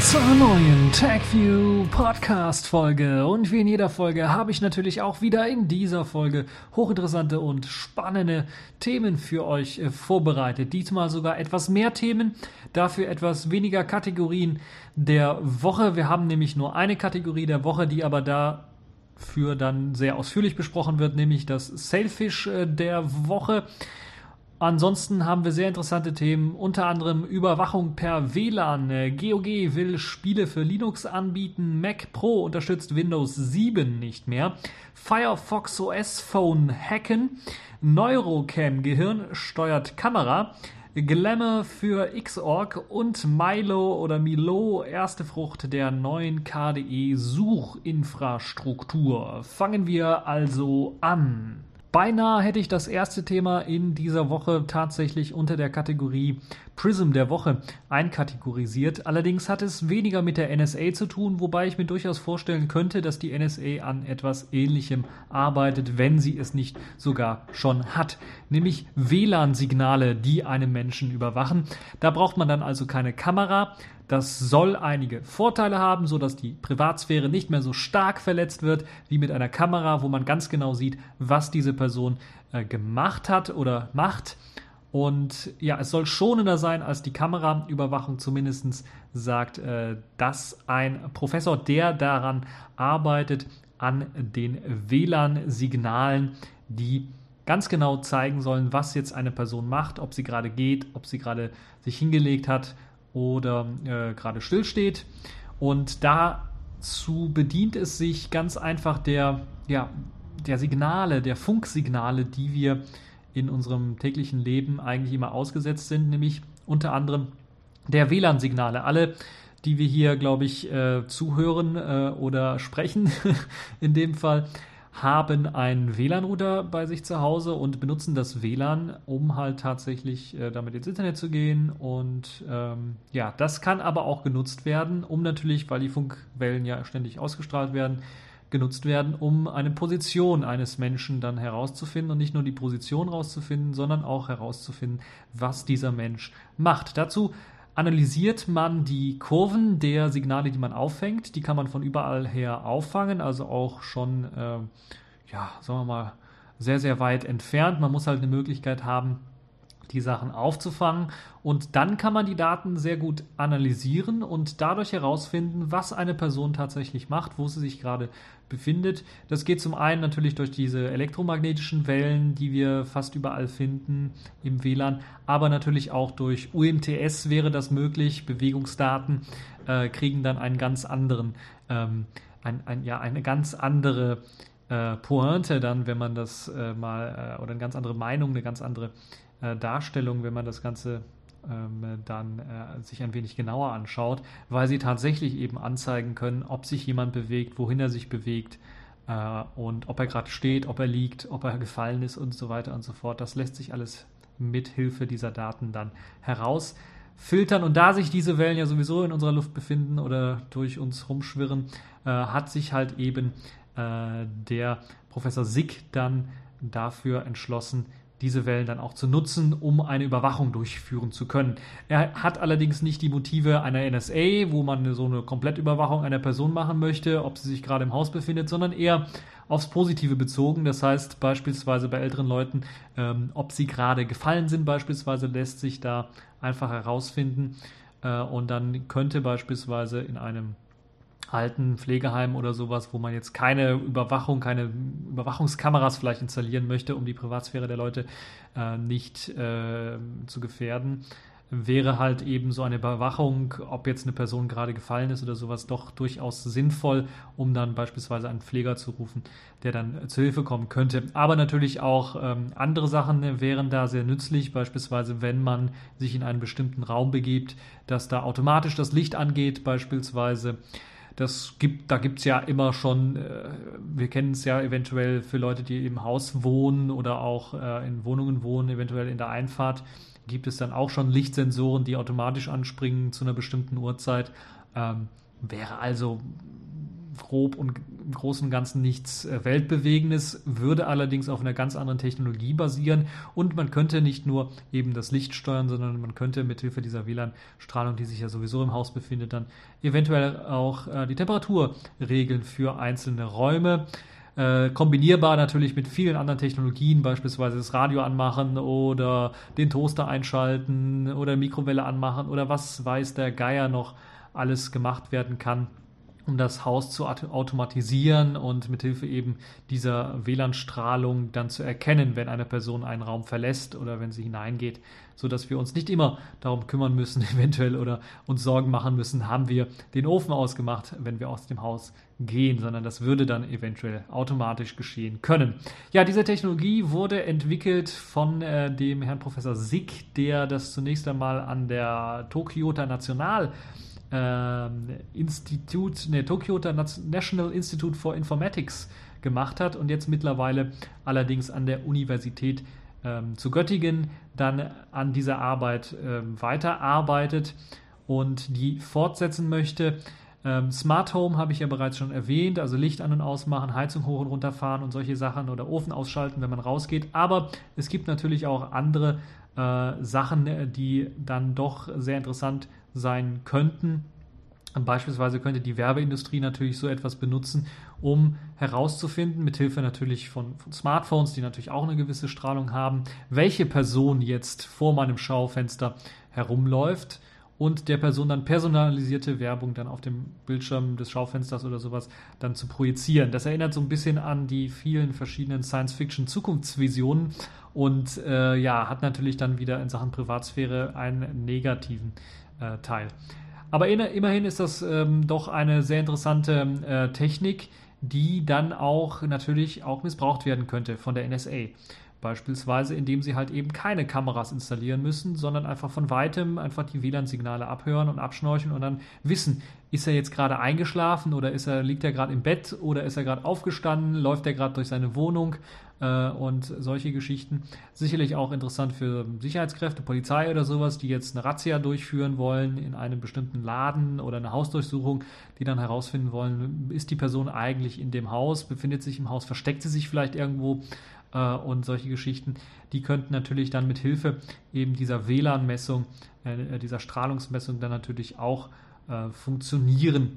zur neuen TagView Podcast Folge. Und wie in jeder Folge habe ich natürlich auch wieder in dieser Folge hochinteressante und spannende Themen für euch äh, vorbereitet. Diesmal sogar etwas mehr Themen, dafür etwas weniger Kategorien der Woche. Wir haben nämlich nur eine Kategorie der Woche, die aber dafür dann sehr ausführlich besprochen wird, nämlich das Sailfish äh, der Woche. Ansonsten haben wir sehr interessante Themen, unter anderem Überwachung per WLAN. GOG will Spiele für Linux anbieten. Mac Pro unterstützt Windows 7 nicht mehr. Firefox OS Phone hacken. Neurocam Gehirn steuert Kamera. Glamour für Xorg und Milo oder Milo, erste Frucht der neuen KDE Suchinfrastruktur. Fangen wir also an. Beinahe hätte ich das erste Thema in dieser Woche tatsächlich unter der Kategorie Prism der Woche einkategorisiert. Allerdings hat es weniger mit der NSA zu tun, wobei ich mir durchaus vorstellen könnte, dass die NSA an etwas Ähnlichem arbeitet, wenn sie es nicht sogar schon hat. Nämlich WLAN-Signale, die einen Menschen überwachen. Da braucht man dann also keine Kamera, das soll einige Vorteile haben, so dass die Privatsphäre nicht mehr so stark verletzt wird wie mit einer Kamera, wo man ganz genau sieht, was diese Person äh, gemacht hat oder macht. Und ja, es soll schonender sein als die Kameraüberwachung, zumindest sagt äh, das ein Professor, der daran arbeitet, an den WLAN-Signalen, die ganz genau zeigen sollen, was jetzt eine Person macht, ob sie gerade geht, ob sie gerade sich hingelegt hat, oder äh, gerade stillsteht. Und dazu bedient es sich ganz einfach der, ja, der Signale, der Funksignale, die wir in unserem täglichen Leben eigentlich immer ausgesetzt sind, nämlich unter anderem der WLAN-Signale. Alle, die wir hier, glaube ich, äh, zuhören äh, oder sprechen, in dem Fall, haben einen WLAN-Router bei sich zu Hause und benutzen das WLAN, um halt tatsächlich äh, damit ins Internet zu gehen. Und ähm, ja, das kann aber auch genutzt werden, um natürlich, weil die Funkwellen ja ständig ausgestrahlt werden, genutzt werden, um eine Position eines Menschen dann herauszufinden und nicht nur die Position herauszufinden, sondern auch herauszufinden, was dieser Mensch macht. Dazu analysiert man die Kurven der Signale, die man auffängt. Die kann man von überall her auffangen, also auch schon, äh, ja, sagen wir mal, sehr, sehr weit entfernt. Man muss halt eine Möglichkeit haben, die Sachen aufzufangen. Und dann kann man die Daten sehr gut analysieren und dadurch herausfinden, was eine Person tatsächlich macht, wo sie sich gerade befindet. Das geht zum einen natürlich durch diese elektromagnetischen Wellen, die wir fast überall finden im WLAN, aber natürlich auch durch UMTS wäre das möglich. Bewegungsdaten äh, kriegen dann einen ganz anderen, ähm, ein, ein, ja, eine ganz andere äh, Pointe dann, wenn man das äh, mal, äh, oder eine ganz andere Meinung, eine ganz andere äh, Darstellung, wenn man das Ganze ähm, dann äh, sich ein wenig genauer anschaut, weil sie tatsächlich eben anzeigen können, ob sich jemand bewegt, wohin er sich bewegt äh, und ob er gerade steht, ob er liegt, ob er gefallen ist und so weiter und so fort. Das lässt sich alles mit Hilfe dieser Daten dann herausfiltern. Und da sich diese Wellen ja sowieso in unserer Luft befinden oder durch uns rumschwirren, äh, hat sich halt eben äh, der Professor Sick dann dafür entschlossen, diese Wellen dann auch zu nutzen, um eine Überwachung durchführen zu können. Er hat allerdings nicht die Motive einer NSA, wo man so eine Komplettüberwachung einer Person machen möchte, ob sie sich gerade im Haus befindet, sondern eher aufs Positive bezogen. Das heißt beispielsweise bei älteren Leuten, ähm, ob sie gerade gefallen sind, beispielsweise lässt sich da einfach herausfinden. Äh, und dann könnte beispielsweise in einem alten Pflegeheim oder sowas, wo man jetzt keine Überwachung, keine Überwachungskameras vielleicht installieren möchte, um die Privatsphäre der Leute äh, nicht äh, zu gefährden, wäre halt eben so eine Überwachung, ob jetzt eine Person gerade gefallen ist oder sowas, doch durchaus sinnvoll, um dann beispielsweise einen Pfleger zu rufen, der dann zur Hilfe kommen könnte. Aber natürlich auch ähm, andere Sachen wären da sehr nützlich, beispielsweise wenn man sich in einen bestimmten Raum begibt, dass da automatisch das Licht angeht, beispielsweise das gibt, da gibt es ja immer schon, äh, wir kennen es ja eventuell für Leute, die im Haus wohnen oder auch äh, in Wohnungen wohnen, eventuell in der Einfahrt, gibt es dann auch schon Lichtsensoren, die automatisch anspringen zu einer bestimmten Uhrzeit. Ähm, wäre also grob und im Großen und Ganzen nichts äh, Weltbewegendes, würde allerdings auf einer ganz anderen Technologie basieren und man könnte nicht nur eben das Licht steuern, sondern man könnte mithilfe dieser WLAN-Strahlung, die sich ja sowieso im Haus befindet, dann eventuell auch äh, die Temperatur regeln für einzelne Räume. Äh, kombinierbar natürlich mit vielen anderen Technologien, beispielsweise das Radio anmachen oder den Toaster einschalten oder Mikrowelle anmachen oder was weiß der Geier noch alles gemacht werden kann um das Haus zu automatisieren und mithilfe eben dieser WLAN-Strahlung dann zu erkennen, wenn eine Person einen Raum verlässt oder wenn sie hineingeht, so dass wir uns nicht immer darum kümmern müssen, eventuell oder uns Sorgen machen müssen, haben wir den Ofen ausgemacht, wenn wir aus dem Haus gehen, sondern das würde dann eventuell automatisch geschehen können. Ja, diese Technologie wurde entwickelt von äh, dem Herrn Professor Sick, der das zunächst einmal an der Tokyoter National ähm, Institut, ne, Tokyo National Institute for Informatics gemacht hat und jetzt mittlerweile allerdings an der Universität ähm, zu Göttingen dann an dieser Arbeit ähm, weiterarbeitet und die fortsetzen möchte. Ähm, Smart Home habe ich ja bereits schon erwähnt, also Licht an und ausmachen, Heizung hoch und runter fahren und solche Sachen oder Ofen ausschalten, wenn man rausgeht. Aber es gibt natürlich auch andere äh, Sachen, die dann doch sehr interessant sein könnten. Beispielsweise könnte die Werbeindustrie natürlich so etwas benutzen, um herauszufinden, mithilfe natürlich von, von, Smartphones, die natürlich auch eine gewisse Strahlung haben, welche Person jetzt vor meinem Schaufenster herumläuft und der Person dann personalisierte Werbung dann auf dem Bildschirm des Schaufensters oder sowas dann zu projizieren. Das erinnert so ein bisschen an die vielen verschiedenen Science-Fiction-Zukunftsvisionen und äh, ja, hat natürlich dann wieder in Sachen Privatsphäre einen negativen äh, Teil. Aber in, immerhin ist das ähm, doch eine sehr interessante äh, Technik, die dann auch natürlich auch missbraucht werden könnte von der NSA. Beispielsweise, indem sie halt eben keine Kameras installieren müssen, sondern einfach von weitem einfach die WLAN-Signale abhören und abschnorchen und dann wissen, ist er jetzt gerade eingeschlafen oder ist er, liegt er gerade im Bett oder ist er gerade aufgestanden, läuft er gerade durch seine Wohnung äh, und solche Geschichten. Sicherlich auch interessant für Sicherheitskräfte, Polizei oder sowas, die jetzt eine Razzia durchführen wollen in einem bestimmten Laden oder eine Hausdurchsuchung, die dann herausfinden wollen, ist die Person eigentlich in dem Haus, befindet sich im Haus, versteckt sie sich vielleicht irgendwo äh, und solche Geschichten, die könnten natürlich dann mit Hilfe eben dieser WLAN-Messung, äh, dieser Strahlungsmessung dann natürlich auch äh, funktionieren.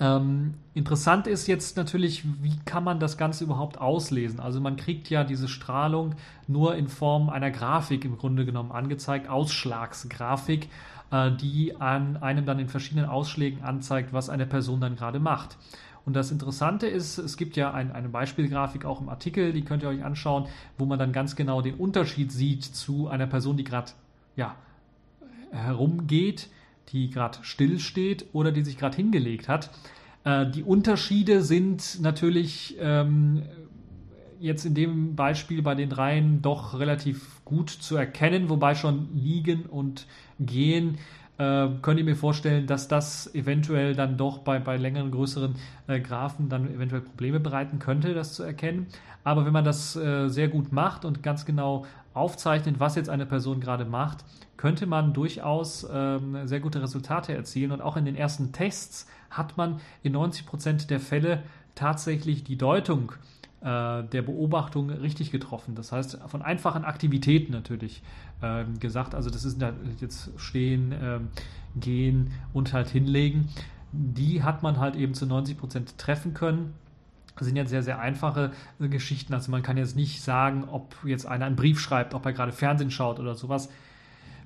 Ähm, interessant ist jetzt natürlich, wie kann man das Ganze überhaupt auslesen? Also man kriegt ja diese Strahlung nur in Form einer Grafik im Grunde genommen angezeigt, Ausschlagsgrafik, äh, die an einem dann in verschiedenen Ausschlägen anzeigt, was eine Person dann gerade macht. Und das Interessante ist, es gibt ja ein, eine Beispielgrafik auch im Artikel, die könnt ihr euch anschauen, wo man dann ganz genau den Unterschied sieht zu einer Person, die gerade ja, herumgeht, die gerade still steht oder die sich gerade hingelegt hat. Äh, die Unterschiede sind natürlich ähm, jetzt in dem Beispiel bei den dreien doch relativ gut zu erkennen, wobei schon liegen und gehen äh, könnt ihr mir vorstellen, dass das eventuell dann doch bei, bei längeren, größeren äh, Graphen dann eventuell Probleme bereiten könnte, das zu erkennen. Aber wenn man das äh, sehr gut macht und ganz genau aufzeichnet, was jetzt eine Person gerade macht, könnte man durchaus ähm, sehr gute Resultate erzielen. Und auch in den ersten Tests hat man in 90 Prozent der Fälle tatsächlich die Deutung äh, der Beobachtung richtig getroffen. Das heißt, von einfachen Aktivitäten natürlich äh, gesagt. Also das ist jetzt stehen, äh, gehen und halt hinlegen. Die hat man halt eben zu 90 Prozent treffen können. Das sind jetzt sehr, sehr einfache äh, Geschichten. Also man kann jetzt nicht sagen, ob jetzt einer einen Brief schreibt, ob er gerade Fernsehen schaut oder sowas.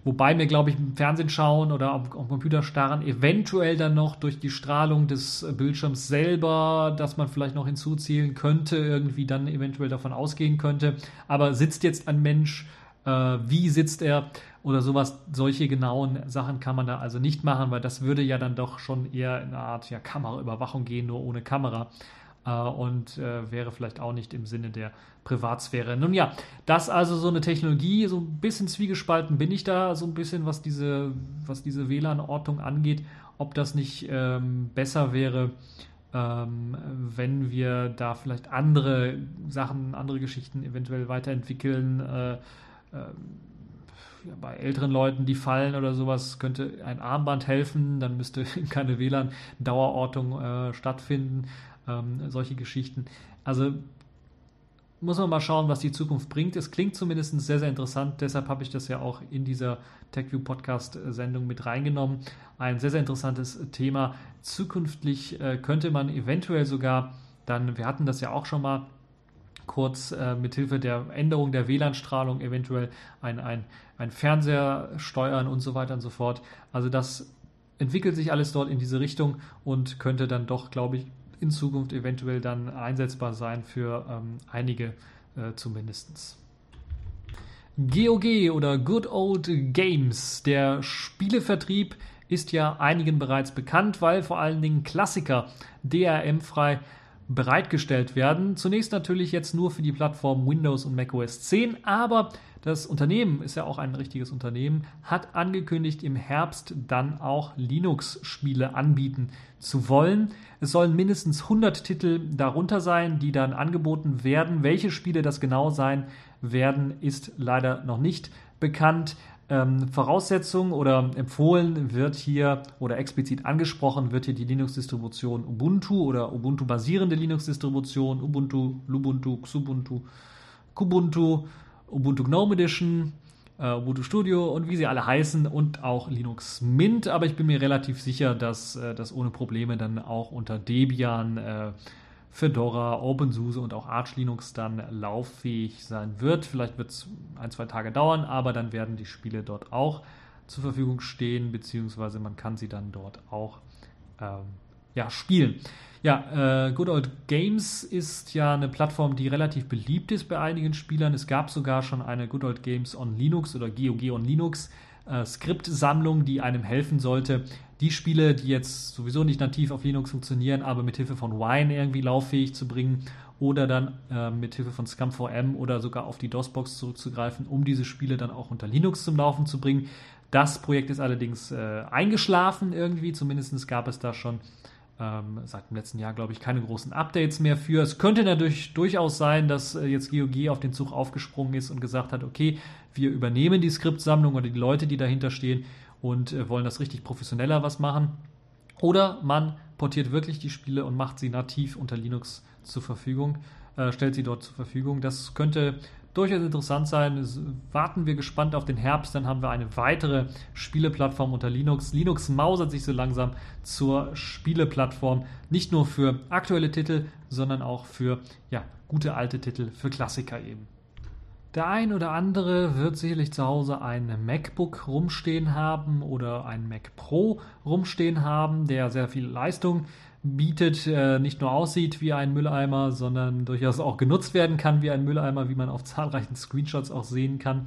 Wobei mir, glaube ich, im Fernsehen schauen oder am, am Computer starren, eventuell dann noch durch die Strahlung des Bildschirms selber, dass man vielleicht noch hinzuzielen könnte, irgendwie dann eventuell davon ausgehen könnte. Aber sitzt jetzt ein Mensch, äh, wie sitzt er oder sowas, solche genauen Sachen kann man da also nicht machen, weil das würde ja dann doch schon eher in eine Art ja, Kameraüberwachung gehen, nur ohne Kamera äh, und äh, wäre vielleicht auch nicht im Sinne der Privatsphäre. Nun ja, das also so eine Technologie, so ein bisschen zwiegespalten bin ich da, so ein bisschen, was diese, was diese WLAN-Ortung angeht, ob das nicht ähm, besser wäre, ähm, wenn wir da vielleicht andere Sachen, andere Geschichten eventuell weiterentwickeln. Äh, äh, bei älteren Leuten, die fallen oder sowas, könnte ein Armband helfen, dann müsste keine WLAN-Dauerortung äh, stattfinden, ähm, solche Geschichten. Also muss man mal schauen, was die Zukunft bringt. Es klingt zumindest sehr, sehr interessant. Deshalb habe ich das ja auch in dieser TechView Podcast-Sendung mit reingenommen. Ein sehr, sehr interessantes Thema. Zukünftig äh, könnte man eventuell sogar dann, wir hatten das ja auch schon mal, kurz äh, mithilfe der Änderung der WLAN-Strahlung eventuell ein, ein, ein Fernseher steuern und so weiter und so fort. Also das entwickelt sich alles dort in diese Richtung und könnte dann doch, glaube ich, in Zukunft eventuell dann einsetzbar sein für ähm, einige äh, zumindest. GOG oder Good Old Games, der Spielevertrieb ist ja einigen bereits bekannt, weil vor allen Dingen Klassiker DRM-frei bereitgestellt werden. Zunächst natürlich jetzt nur für die Plattform Windows und macOS 10, aber das Unternehmen ist ja auch ein richtiges Unternehmen, hat angekündigt, im Herbst dann auch Linux-Spiele anbieten zu wollen. Es sollen mindestens 100 Titel darunter sein, die dann angeboten werden. Welche Spiele das genau sein werden, ist leider noch nicht bekannt. Ähm, Voraussetzung oder empfohlen wird hier oder explizit angesprochen wird hier die Linux-Distribution Ubuntu oder Ubuntu-basierende Linux-Distribution, Ubuntu, Lubuntu, Xubuntu, Kubuntu, Ubuntu Gnome Edition, äh, Ubuntu Studio und wie sie alle heißen und auch Linux Mint. Aber ich bin mir relativ sicher, dass äh, das ohne Probleme dann auch unter Debian äh, Fedora, OpenSUSE und auch Arch Linux dann lauffähig sein wird. Vielleicht wird es ein, zwei Tage dauern, aber dann werden die Spiele dort auch zur Verfügung stehen, beziehungsweise man kann sie dann dort auch ähm, ja, spielen. Ja, äh, Good Old Games ist ja eine Plattform, die relativ beliebt ist bei einigen Spielern. Es gab sogar schon eine Good Old Games on Linux oder GOG on Linux äh, Skriptsammlung, die einem helfen sollte, die Spiele, die jetzt sowieso nicht nativ auf Linux funktionieren, aber mit Hilfe von Wine irgendwie lauffähig zu bringen oder dann äh, mit Hilfe von ScumVM oder sogar auf die DOS-Box zurückzugreifen, um diese Spiele dann auch unter Linux zum Laufen zu bringen. Das Projekt ist allerdings äh, eingeschlafen irgendwie, zumindest gab es da schon ähm, seit dem letzten Jahr, glaube ich, keine großen Updates mehr für. Es könnte natürlich durchaus sein, dass äh, jetzt GOG auf den Zug aufgesprungen ist und gesagt hat, okay, wir übernehmen die Skriptsammlung oder die Leute, die dahinter stehen und äh, wollen das richtig professioneller was machen. Oder man portiert wirklich die Spiele und macht sie nativ unter Linux zur Verfügung, äh, stellt sie dort zur Verfügung. Das könnte durchaus interessant sein. Warten wir gespannt auf den Herbst, dann haben wir eine weitere Spieleplattform unter Linux. Linux mausert sich so langsam zur Spieleplattform, nicht nur für aktuelle Titel, sondern auch für ja, gute alte Titel, für Klassiker eben. Der ein oder andere wird sicherlich zu Hause ein MacBook rumstehen haben oder ein Mac Pro rumstehen haben, der sehr viel Leistung bietet, äh, nicht nur aussieht wie ein Mülleimer, sondern durchaus auch genutzt werden kann wie ein Mülleimer, wie man auf zahlreichen Screenshots auch sehen kann.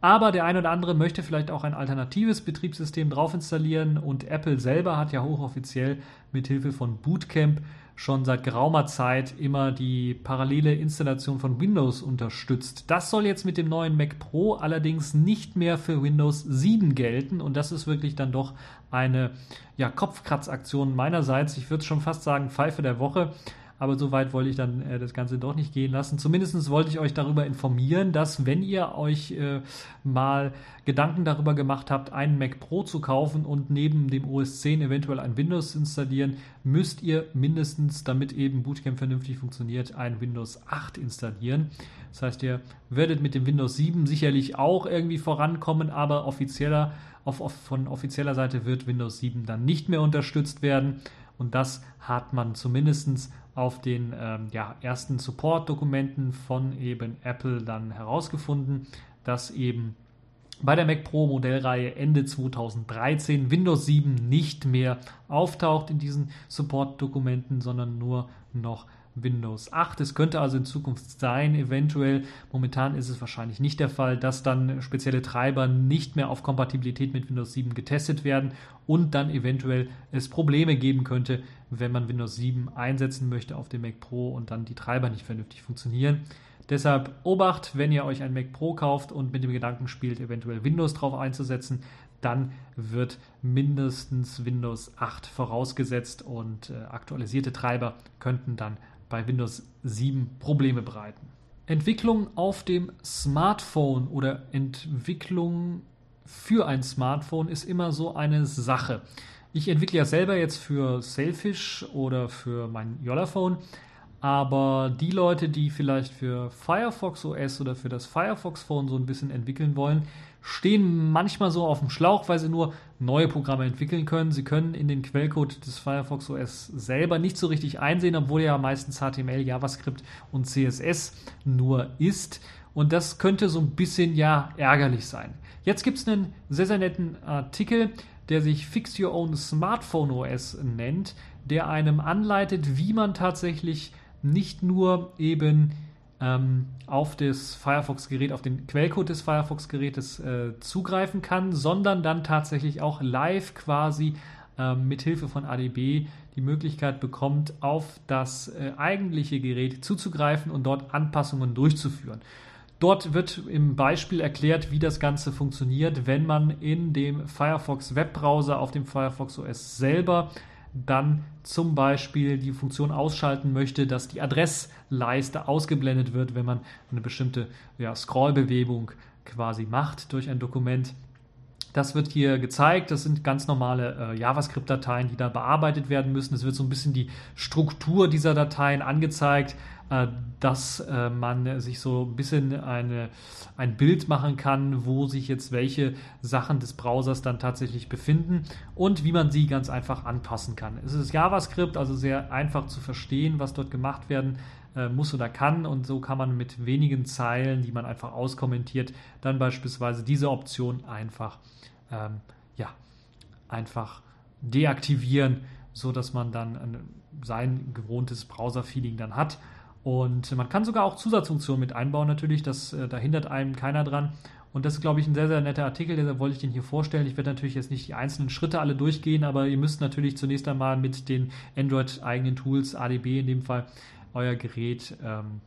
Aber der ein oder andere möchte vielleicht auch ein alternatives Betriebssystem drauf installieren und Apple selber hat ja hochoffiziell mit Hilfe von Bootcamp schon seit geraumer Zeit immer die parallele Installation von Windows unterstützt. Das soll jetzt mit dem neuen Mac Pro allerdings nicht mehr für Windows 7 gelten und das ist wirklich dann doch eine ja, Kopfkratzaktion meinerseits. Ich würde schon fast sagen Pfeife der Woche. Aber so weit wollte ich dann äh, das Ganze doch nicht gehen lassen. Zumindest wollte ich euch darüber informieren, dass wenn ihr euch äh, mal Gedanken darüber gemacht habt, einen Mac Pro zu kaufen und neben dem OS 10 eventuell ein Windows installieren, müsst ihr mindestens, damit eben Bootcamp vernünftig funktioniert, ein Windows 8 installieren. Das heißt, ihr werdet mit dem Windows 7 sicherlich auch irgendwie vorankommen, aber offizieller, auf, auf, von offizieller Seite wird Windows 7 dann nicht mehr unterstützt werden. Und das hat man zumindest auf den ähm, ja, ersten Support-Dokumenten von eben Apple dann herausgefunden, dass eben bei der Mac Pro Modellreihe Ende 2013 Windows 7 nicht mehr auftaucht in diesen Support-Dokumenten, sondern nur noch Windows 8. Es könnte also in Zukunft sein, eventuell, momentan ist es wahrscheinlich nicht der Fall, dass dann spezielle Treiber nicht mehr auf Kompatibilität mit Windows 7 getestet werden und dann eventuell es Probleme geben könnte, wenn man Windows 7 einsetzen möchte auf dem Mac Pro und dann die Treiber nicht vernünftig funktionieren. Deshalb Obacht, wenn ihr euch ein Mac Pro kauft und mit dem Gedanken spielt, eventuell Windows drauf einzusetzen, dann wird mindestens Windows 8 vorausgesetzt und äh, aktualisierte Treiber könnten dann bei Windows 7 Probleme bereiten. Entwicklung auf dem Smartphone oder Entwicklung für ein Smartphone ist immer so eine Sache. Ich entwickle ja selber jetzt für Sailfish oder für mein Yollaphone, aber die Leute, die vielleicht für Firefox OS oder für das Firefox Phone so ein bisschen entwickeln wollen, stehen manchmal so auf dem Schlauch, weil sie nur neue Programme entwickeln können. Sie können in den Quellcode des Firefox OS selber nicht so richtig einsehen, obwohl ja meistens HTML, JavaScript und CSS nur ist. Und das könnte so ein bisschen ja ärgerlich sein. Jetzt gibt es einen sehr, sehr netten Artikel, der sich Fix Your Own Smartphone OS nennt, der einem anleitet, wie man tatsächlich nicht nur eben ähm, auf das Firefox-Gerät, auf den Quellcode des Firefox-Gerätes äh, zugreifen kann, sondern dann tatsächlich auch live quasi äh, mit Hilfe von ADB die Möglichkeit bekommt, auf das äh, eigentliche Gerät zuzugreifen und dort Anpassungen durchzuführen. Dort wird im Beispiel erklärt, wie das Ganze funktioniert, wenn man in dem Firefox Webbrowser auf dem Firefox OS selber dann zum Beispiel die Funktion ausschalten möchte, dass die Adressleiste ausgeblendet wird, wenn man eine bestimmte ja, Scrollbewegung quasi macht durch ein Dokument. Das wird hier gezeigt. Das sind ganz normale äh, JavaScript-Dateien, die da bearbeitet werden müssen. Es wird so ein bisschen die Struktur dieser Dateien angezeigt, dass äh, man sich so ein bisschen eine, ein Bild machen kann, wo sich jetzt welche Sachen des Browsers dann tatsächlich befinden und wie man sie ganz einfach anpassen kann. Es ist JavaScript, also sehr einfach zu verstehen, was dort gemacht werden äh, muss oder kann. Und so kann man mit wenigen Zeilen, die man einfach auskommentiert, dann beispielsweise diese Option einfach ähm, ja, einfach deaktivieren, so dass man dann ein, sein gewohntes Browser-Feeling dann hat. Und man kann sogar auch Zusatzfunktionen mit einbauen, natürlich, das, äh, da hindert einem keiner dran. Und das ist, glaube ich, ein sehr, sehr netter Artikel, deshalb wollte ich den hier vorstellen. Ich werde natürlich jetzt nicht die einzelnen Schritte alle durchgehen, aber ihr müsst natürlich zunächst einmal mit den Android-eigenen Tools, ADB in dem Fall, euer Gerät ähm,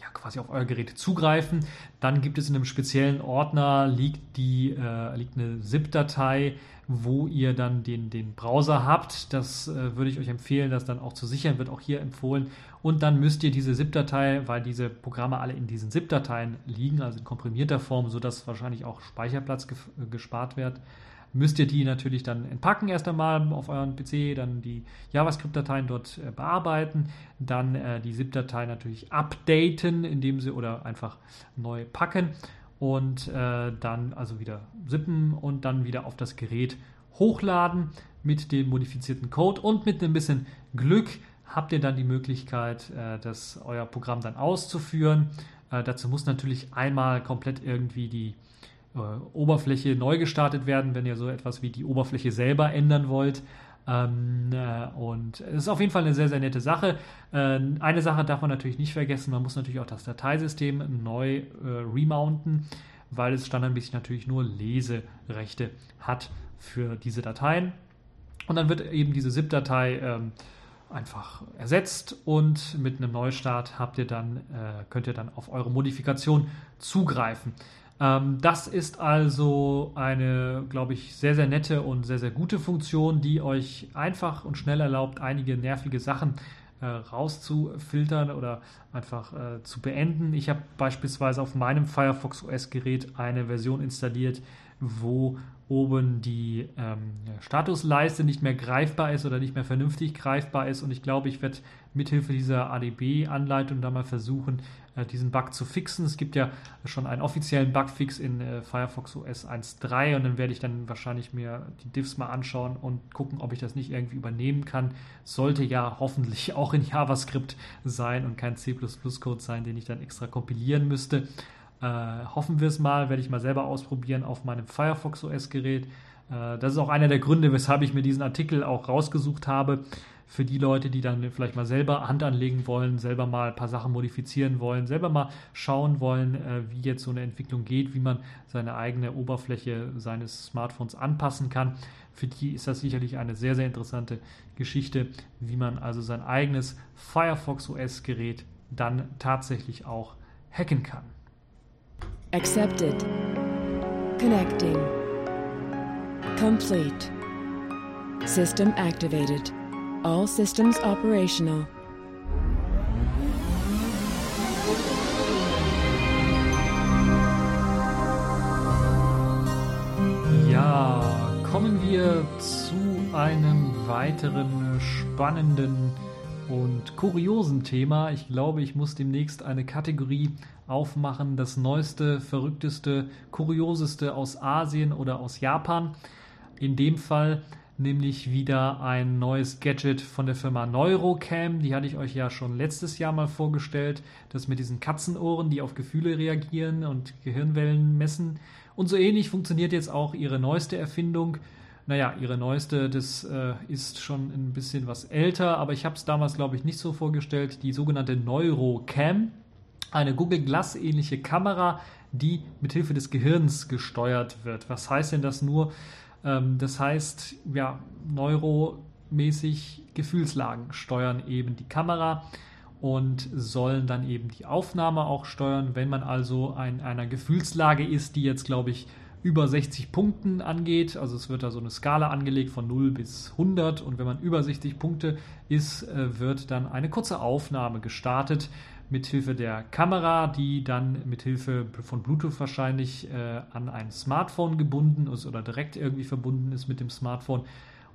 ja, quasi auf euer Gerät zugreifen. Dann gibt es in einem speziellen Ordner liegt, die, äh, liegt eine ZIP-Datei, wo ihr dann den, den Browser habt. Das äh, würde ich euch empfehlen, das dann auch zu sichern, wird auch hier empfohlen. Und dann müsst ihr diese ZIP-Datei, weil diese Programme alle in diesen ZIP-Dateien liegen, also in komprimierter Form, sodass wahrscheinlich auch Speicherplatz gespart wird, müsst ihr die natürlich dann entpacken erst einmal auf euren PC, dann die JavaScript-Dateien dort äh, bearbeiten, dann äh, die ZIP-Datei natürlich updaten, indem sie oder einfach neu packen und äh, dann also wieder zippen und dann wieder auf das Gerät hochladen mit dem modifizierten Code und mit ein bisschen Glück habt ihr dann die Möglichkeit, äh, das euer Programm dann auszuführen. Äh, dazu muss natürlich einmal komplett irgendwie die äh, Oberfläche neu gestartet werden, wenn ihr so etwas wie die Oberfläche selber ändern wollt. Ähm, äh, und es ist auf jeden Fall eine sehr, sehr nette Sache. Äh, eine Sache darf man natürlich nicht vergessen, man muss natürlich auch das Dateisystem neu äh, remounten, weil es standardmäßig natürlich nur Leserechte hat für diese Dateien. Und dann wird eben diese ZIP-Datei ähm, einfach ersetzt und mit einem Neustart habt ihr dann, äh, könnt ihr dann auf eure Modifikation zugreifen. Ähm, das ist also eine, glaube ich, sehr, sehr nette und sehr, sehr gute Funktion, die euch einfach und schnell erlaubt, einige nervige Sachen äh, rauszufiltern oder einfach äh, zu beenden. Ich habe beispielsweise auf meinem Firefox OS-Gerät eine Version installiert, wo oben die ähm, Statusleiste nicht mehr greifbar ist oder nicht mehr vernünftig greifbar ist. Und ich glaube, ich werde mithilfe dieser ADB-Anleitung da mal versuchen, äh, diesen Bug zu fixen. Es gibt ja schon einen offiziellen Bugfix in äh, Firefox OS 1.3 und dann werde ich dann wahrscheinlich mir die Diffs mal anschauen und gucken, ob ich das nicht irgendwie übernehmen kann. Sollte ja hoffentlich auch in JavaScript sein und kein C++-Code sein, den ich dann extra kompilieren müsste. Äh, hoffen wir es mal, werde ich mal selber ausprobieren auf meinem Firefox OS-Gerät. Äh, das ist auch einer der Gründe, weshalb ich mir diesen Artikel auch rausgesucht habe. Für die Leute, die dann vielleicht mal selber Hand anlegen wollen, selber mal ein paar Sachen modifizieren wollen, selber mal schauen wollen, äh, wie jetzt so eine Entwicklung geht, wie man seine eigene Oberfläche seines Smartphones anpassen kann. Für die ist das sicherlich eine sehr, sehr interessante Geschichte, wie man also sein eigenes Firefox OS-Gerät dann tatsächlich auch hacken kann. Accepted. Connecting. Complete. System activated. All systems operational. Ja, kommen wir zu einem weiteren spannenden und kuriosen Thema. Ich glaube, ich muss demnächst eine Kategorie aufmachen, das neueste, verrückteste, kurioseste aus Asien oder aus Japan. In dem Fall nämlich wieder ein neues Gadget von der Firma Neurocam. Die hatte ich euch ja schon letztes Jahr mal vorgestellt. Das mit diesen Katzenohren, die auf Gefühle reagieren und Gehirnwellen messen. Und so ähnlich funktioniert jetzt auch ihre neueste Erfindung. Naja, ihre neueste, das äh, ist schon ein bisschen was älter, aber ich habe es damals, glaube ich, nicht so vorgestellt. Die sogenannte Neurocam, eine Google Glass ähnliche Kamera, die mithilfe des Gehirns gesteuert wird. Was heißt denn das nur? Ähm, das heißt, ja, neuromäßig Gefühlslagen steuern eben die Kamera und sollen dann eben die Aufnahme auch steuern. Wenn man also in einer Gefühlslage ist, die jetzt, glaube ich, über 60 Punkten angeht, also es wird da so eine Skala angelegt von 0 bis 100 und wenn man über 60 Punkte ist, äh, wird dann eine kurze Aufnahme gestartet mithilfe der Kamera, die dann mithilfe von Bluetooth wahrscheinlich äh, an ein Smartphone gebunden ist oder direkt irgendwie verbunden ist mit dem Smartphone.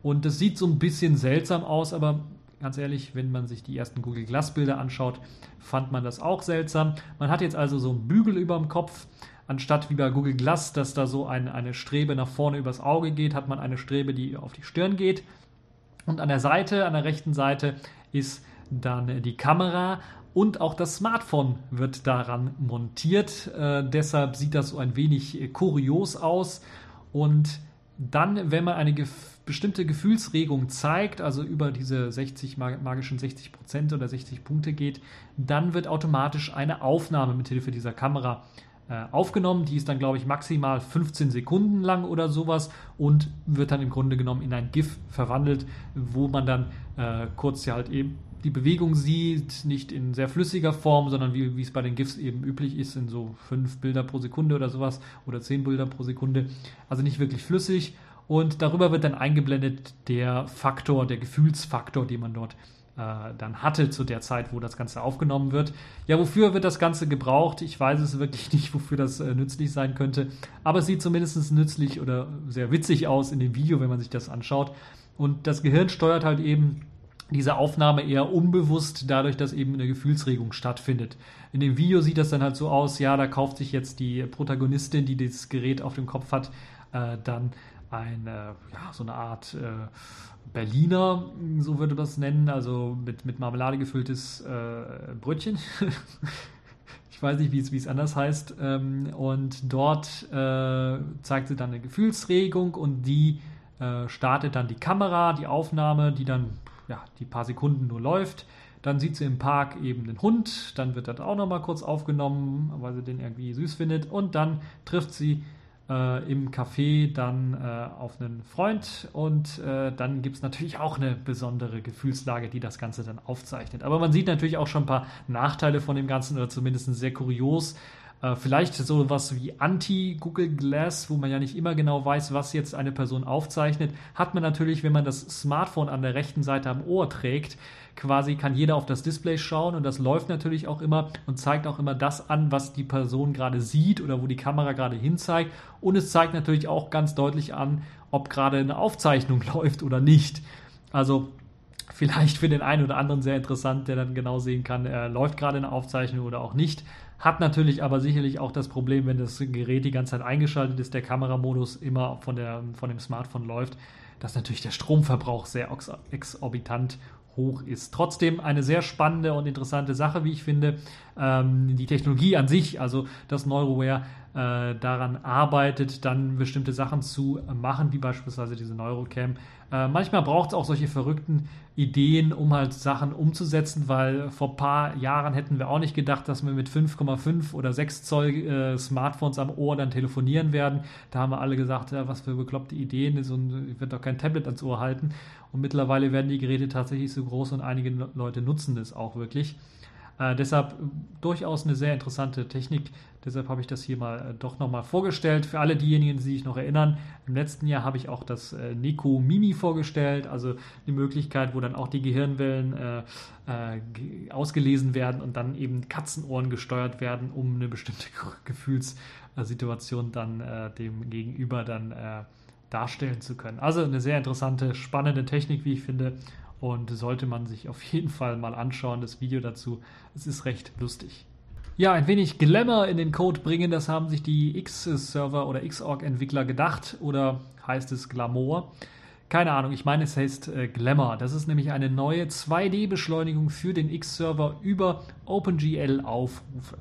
Und das sieht so ein bisschen seltsam aus, aber ganz ehrlich, wenn man sich die ersten Google Glass Bilder anschaut, fand man das auch seltsam. Man hat jetzt also so einen Bügel über dem Kopf. Anstatt wie bei Google Glass, dass da so ein, eine Strebe nach vorne übers Auge geht, hat man eine Strebe, die auf die Stirn geht. Und an der Seite, an der rechten Seite, ist dann die Kamera und auch das Smartphone wird daran montiert. Äh, deshalb sieht das so ein wenig äh, kurios aus. Und dann, wenn man eine gef bestimmte Gefühlsregung zeigt, also über diese 60 magischen 60 Prozent oder 60 Punkte geht, dann wird automatisch eine Aufnahme mit Hilfe dieser Kamera aufgenommen. Die ist dann, glaube ich, maximal 15 Sekunden lang oder sowas und wird dann im Grunde genommen in ein GIF verwandelt, wo man dann äh, kurz ja halt eben die Bewegung sieht, nicht in sehr flüssiger Form, sondern wie, wie es bei den GIFs eben üblich ist, in so fünf Bilder pro Sekunde oder sowas oder zehn Bilder pro Sekunde. Also nicht wirklich flüssig. Und darüber wird dann eingeblendet der Faktor, der Gefühlsfaktor, den man dort äh, dann hatte zu der Zeit, wo das Ganze aufgenommen wird. Ja, wofür wird das Ganze gebraucht? Ich weiß es wirklich nicht, wofür das äh, nützlich sein könnte. Aber es sieht zumindest nützlich oder sehr witzig aus in dem Video, wenn man sich das anschaut. Und das Gehirn steuert halt eben diese Aufnahme eher unbewusst, dadurch, dass eben eine Gefühlsregung stattfindet. In dem Video sieht das dann halt so aus, ja, da kauft sich jetzt die Protagonistin, die das Gerät auf dem Kopf hat, äh, dann eine, ja, so eine Art äh, Berliner, so würde man es nennen, also mit, mit Marmelade gefülltes äh, Brötchen. ich weiß nicht, wie es, anders heißt. Ähm, und dort äh, zeigt sie dann eine Gefühlsregung und die äh, startet dann die Kamera, die Aufnahme, die dann ja, die paar Sekunden nur läuft. Dann sieht sie im Park eben einen Hund, dann wird das auch nochmal kurz aufgenommen, weil sie den irgendwie süß findet. Und dann trifft sie äh, im Café dann äh, auf einen Freund und äh, dann gibt es natürlich auch eine besondere Gefühlslage, die das Ganze dann aufzeichnet. Aber man sieht natürlich auch schon ein paar Nachteile von dem Ganzen oder zumindest sehr kurios. Äh, vielleicht so was wie Anti-Google Glass, wo man ja nicht immer genau weiß, was jetzt eine Person aufzeichnet, hat man natürlich, wenn man das Smartphone an der rechten Seite am Ohr trägt. Quasi kann jeder auf das Display schauen und das läuft natürlich auch immer und zeigt auch immer das an, was die Person gerade sieht oder wo die Kamera gerade hinzeigt. Und es zeigt natürlich auch ganz deutlich an, ob gerade eine Aufzeichnung läuft oder nicht. Also vielleicht für den einen oder anderen sehr interessant, der dann genau sehen kann, äh, läuft gerade eine Aufzeichnung oder auch nicht. Hat natürlich aber sicherlich auch das Problem, wenn das Gerät die ganze Zeit eingeschaltet ist, der Kameramodus immer von, der, von dem Smartphone läuft, dass natürlich der Stromverbrauch sehr exorbitant hoch ist. Trotzdem eine sehr spannende und interessante Sache, wie ich finde. Ähm, die Technologie an sich, also das Neuroware, äh, daran arbeitet, dann bestimmte Sachen zu machen, wie beispielsweise diese Neurocam. Äh, manchmal braucht es auch solche verrückten Ideen, um halt Sachen umzusetzen, weil vor ein paar Jahren hätten wir auch nicht gedacht, dass wir mit 5,5 oder 6 Zoll äh, Smartphones am Ohr dann telefonieren werden. Da haben wir alle gesagt, ja, was für bekloppte Ideen, so ich werde doch kein Tablet ans Ohr halten. Und mittlerweile werden die Geräte tatsächlich so groß und einige Leute nutzen es auch wirklich. Äh, deshalb durchaus eine sehr interessante Technik. Deshalb habe ich das hier mal äh, doch nochmal vorgestellt. Für alle diejenigen, die sich noch erinnern, im letzten Jahr habe ich auch das äh, Neko Mimi vorgestellt, also die Möglichkeit, wo dann auch die Gehirnwellen äh, äh, ausgelesen werden und dann eben Katzenohren gesteuert werden, um eine bestimmte Gefühlssituation dann äh, dem Gegenüber dann darstellen zu können. Also eine sehr interessante, spannende Technik, wie ich finde. Und sollte man sich auf jeden Fall mal anschauen, das Video dazu. Es ist recht lustig. Ja, ein wenig Glamour in den Code bringen, das haben sich die X-Server oder Xorg-Entwickler gedacht. Oder heißt es Glamour? Keine Ahnung, ich meine, es heißt äh, Glamour. Das ist nämlich eine neue 2D-Beschleunigung für den X-Server über OpenGL-Aufrufe.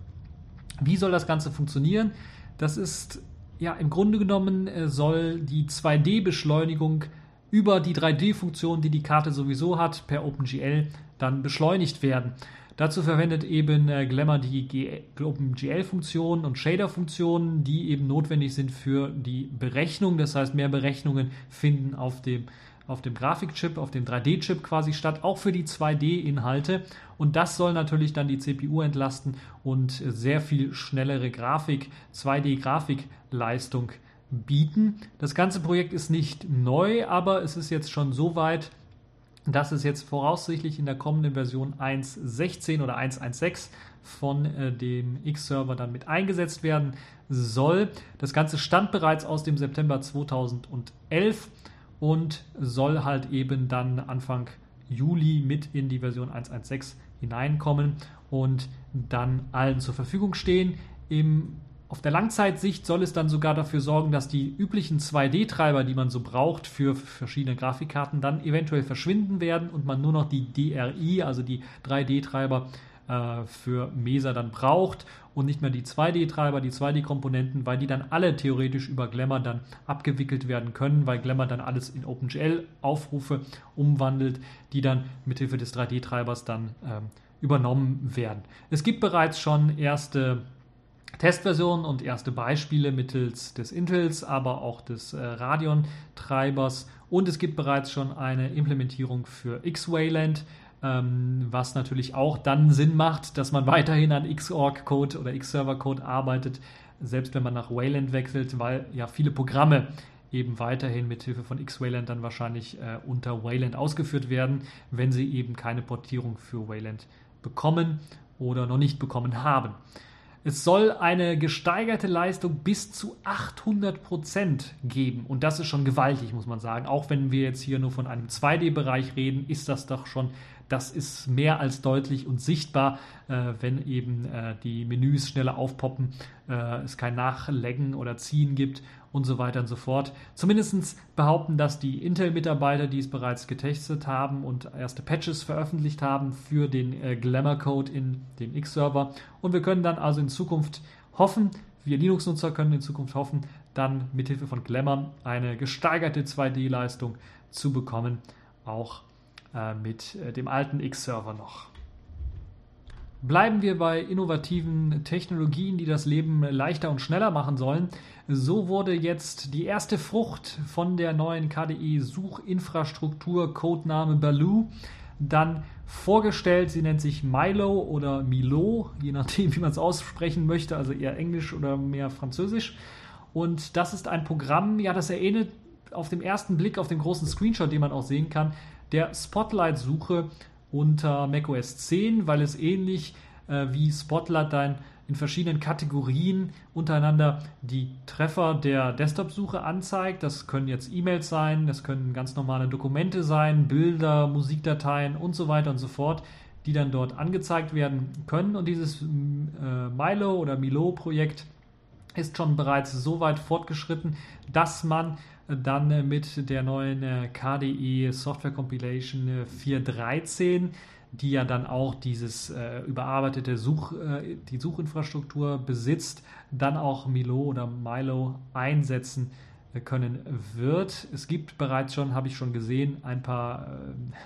Wie soll das Ganze funktionieren? Das ist ja im Grunde genommen äh, soll die 2D-Beschleunigung über die 3D-Funktion, die die Karte sowieso hat, per OpenGL dann beschleunigt werden. Dazu verwendet eben äh, Glamour die OpenGL-Funktionen und Shader-Funktionen, die eben notwendig sind für die Berechnung. Das heißt, mehr Berechnungen finden auf dem, auf dem Grafikchip, auf dem 3D-Chip quasi statt, auch für die 2D-Inhalte. Und das soll natürlich dann die CPU entlasten und sehr viel schnellere Grafik, 2D-Grafikleistung bieten. Das ganze Projekt ist nicht neu, aber es ist jetzt schon so weit, dass es jetzt voraussichtlich in der kommenden Version 1.16 oder 1.16 von äh, dem X-Server dann mit eingesetzt werden soll. Das Ganze stammt bereits aus dem September 2011 und soll halt eben dann Anfang Juli mit in die Version 1.16 hineinkommen und dann allen zur Verfügung stehen. Im auf der Langzeitsicht soll es dann sogar dafür sorgen, dass die üblichen 2D-Treiber, die man so braucht für verschiedene Grafikkarten, dann eventuell verschwinden werden und man nur noch die DRI, also die 3D-Treiber äh, für Mesa dann braucht und nicht mehr die 2D-Treiber, die 2D-Komponenten, weil die dann alle theoretisch über Glamour dann abgewickelt werden können, weil Glamour dann alles in OpenGL-Aufrufe umwandelt, die dann mithilfe des 3D-Treibers dann ähm, übernommen werden. Es gibt bereits schon erste Testversionen und erste Beispiele mittels des Intels, aber auch des äh, Radeon-Treibers. Und es gibt bereits schon eine Implementierung für X-Wayland, ähm, was natürlich auch dann Sinn macht, dass man weiterhin an Xorg-Code oder X-Server-Code arbeitet, selbst wenn man nach Wayland wechselt, weil ja viele Programme eben weiterhin mit Hilfe von X-Wayland dann wahrscheinlich äh, unter Wayland ausgeführt werden, wenn sie eben keine Portierung für Wayland bekommen oder noch nicht bekommen haben. Es soll eine gesteigerte Leistung bis zu 800 Prozent geben. Und das ist schon gewaltig, muss man sagen. Auch wenn wir jetzt hier nur von einem 2D-Bereich reden, ist das doch schon, das ist mehr als deutlich und sichtbar, äh, wenn eben äh, die Menüs schneller aufpoppen, äh, es kein Nachleggen oder Ziehen gibt und so weiter und so fort. Zumindest behaupten das die Intel-Mitarbeiter, die es bereits getestet haben und erste Patches veröffentlicht haben für den äh, Glamour-Code in dem X-Server. Und wir können dann also in Zukunft hoffen, wir Linux-Nutzer können in Zukunft hoffen, dann mithilfe von Glamour eine gesteigerte 2D-Leistung zu bekommen, auch äh, mit äh, dem alten X-Server noch. Bleiben wir bei innovativen Technologien, die das Leben leichter und schneller machen sollen. So wurde jetzt die erste Frucht von der neuen KDE-Suchinfrastruktur, Codename Baloo, dann vorgestellt. Sie nennt sich Milo oder Milo, je nachdem, wie man es aussprechen möchte, also eher Englisch oder mehr Französisch. Und das ist ein Programm, ja, das erinnert auf den ersten Blick auf den großen Screenshot, den man auch sehen kann, der Spotlight-Suche unter macOS 10, weil es ähnlich äh, wie Spotlight dann in verschiedenen Kategorien untereinander die Treffer der Desktop-Suche anzeigt. Das können jetzt E-Mails sein, das können ganz normale Dokumente sein, Bilder, Musikdateien und so weiter und so fort, die dann dort angezeigt werden können. Und dieses äh, Milo oder Milo-Projekt ist schon bereits so weit fortgeschritten, dass man dann äh, mit der neuen äh, KDE Software Compilation 4.13, äh, die ja dann auch dieses äh, überarbeitete Such, äh, die Suchinfrastruktur besitzt, dann auch Milo oder Milo einsetzen können wird. Es gibt bereits schon, habe ich schon gesehen, ein paar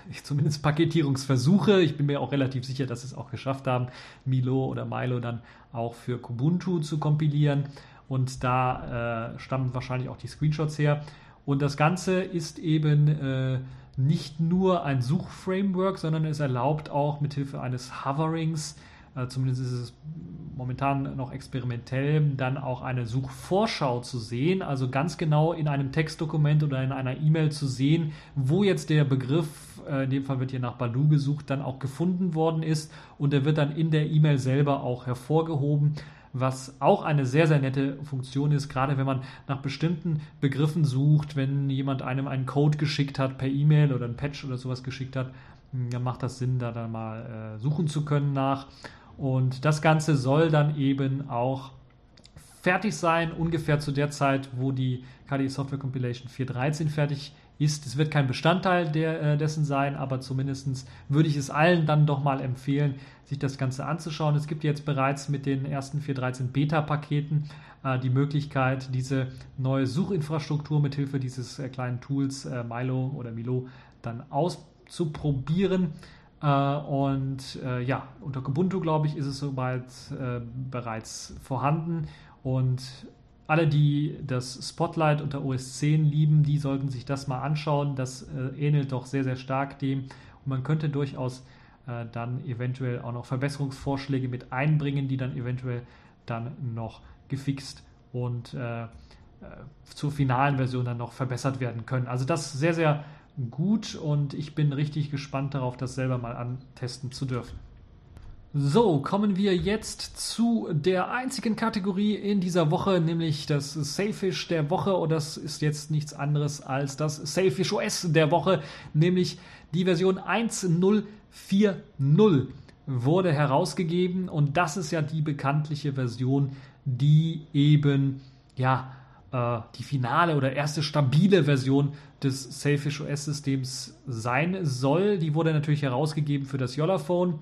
äh, zumindest Paketierungsversuche. Ich bin mir auch relativ sicher, dass sie es auch geschafft haben, Milo oder Milo dann auch für Kubuntu zu kompilieren und da äh, stammen wahrscheinlich auch die Screenshots her. Und das Ganze ist eben äh, nicht nur ein Suchframework, sondern es erlaubt auch mithilfe eines Hoverings, äh, zumindest ist es momentan noch experimentell, dann auch eine Suchvorschau zu sehen, also ganz genau in einem Textdokument oder in einer E-Mail zu sehen, wo jetzt der Begriff, äh, in dem Fall wird hier nach Baloo gesucht, dann auch gefunden worden ist. Und er wird dann in der E-Mail selber auch hervorgehoben was auch eine sehr, sehr nette Funktion ist, gerade wenn man nach bestimmten Begriffen sucht, wenn jemand einem einen Code geschickt hat per E-Mail oder ein Patch oder sowas geschickt hat, hm, dann macht das Sinn, da dann mal äh, suchen zu können nach. Und das Ganze soll dann eben auch fertig sein, ungefähr zu der Zeit, wo die KDE Software Compilation 4.13 fertig ist. Es wird kein Bestandteil der, äh, dessen sein, aber zumindest würde ich es allen dann doch mal empfehlen, sich das Ganze anzuschauen. Es gibt jetzt bereits mit den ersten 4.13 Beta-Paketen äh, die Möglichkeit, diese neue Suchinfrastruktur mit Hilfe dieses äh, kleinen Tools äh, Milo oder Milo dann auszuprobieren. Äh, und äh, ja, unter Ubuntu, glaube ich, ist es soweit bereits vorhanden. Und alle, die das Spotlight unter OS 10 lieben, die sollten sich das mal anschauen. Das äh, ähnelt doch sehr, sehr stark dem. Und man könnte durchaus äh, dann eventuell auch noch Verbesserungsvorschläge mit einbringen, die dann eventuell dann noch gefixt und äh, äh zur finalen Version dann noch verbessert werden können. Also das sehr, sehr gut und ich bin richtig gespannt darauf, das selber mal antesten zu dürfen. So, kommen wir jetzt zu der einzigen Kategorie in dieser Woche, nämlich das Sailfish der Woche. Und das ist jetzt nichts anderes als das Sailfish OS der Woche, nämlich die Version 1040 wurde herausgegeben. Und das ist ja die bekanntliche Version, die eben, ja, äh, die finale oder erste stabile Version des Sailfish OS-Systems sein soll. Die wurde natürlich herausgegeben für das Yollaphone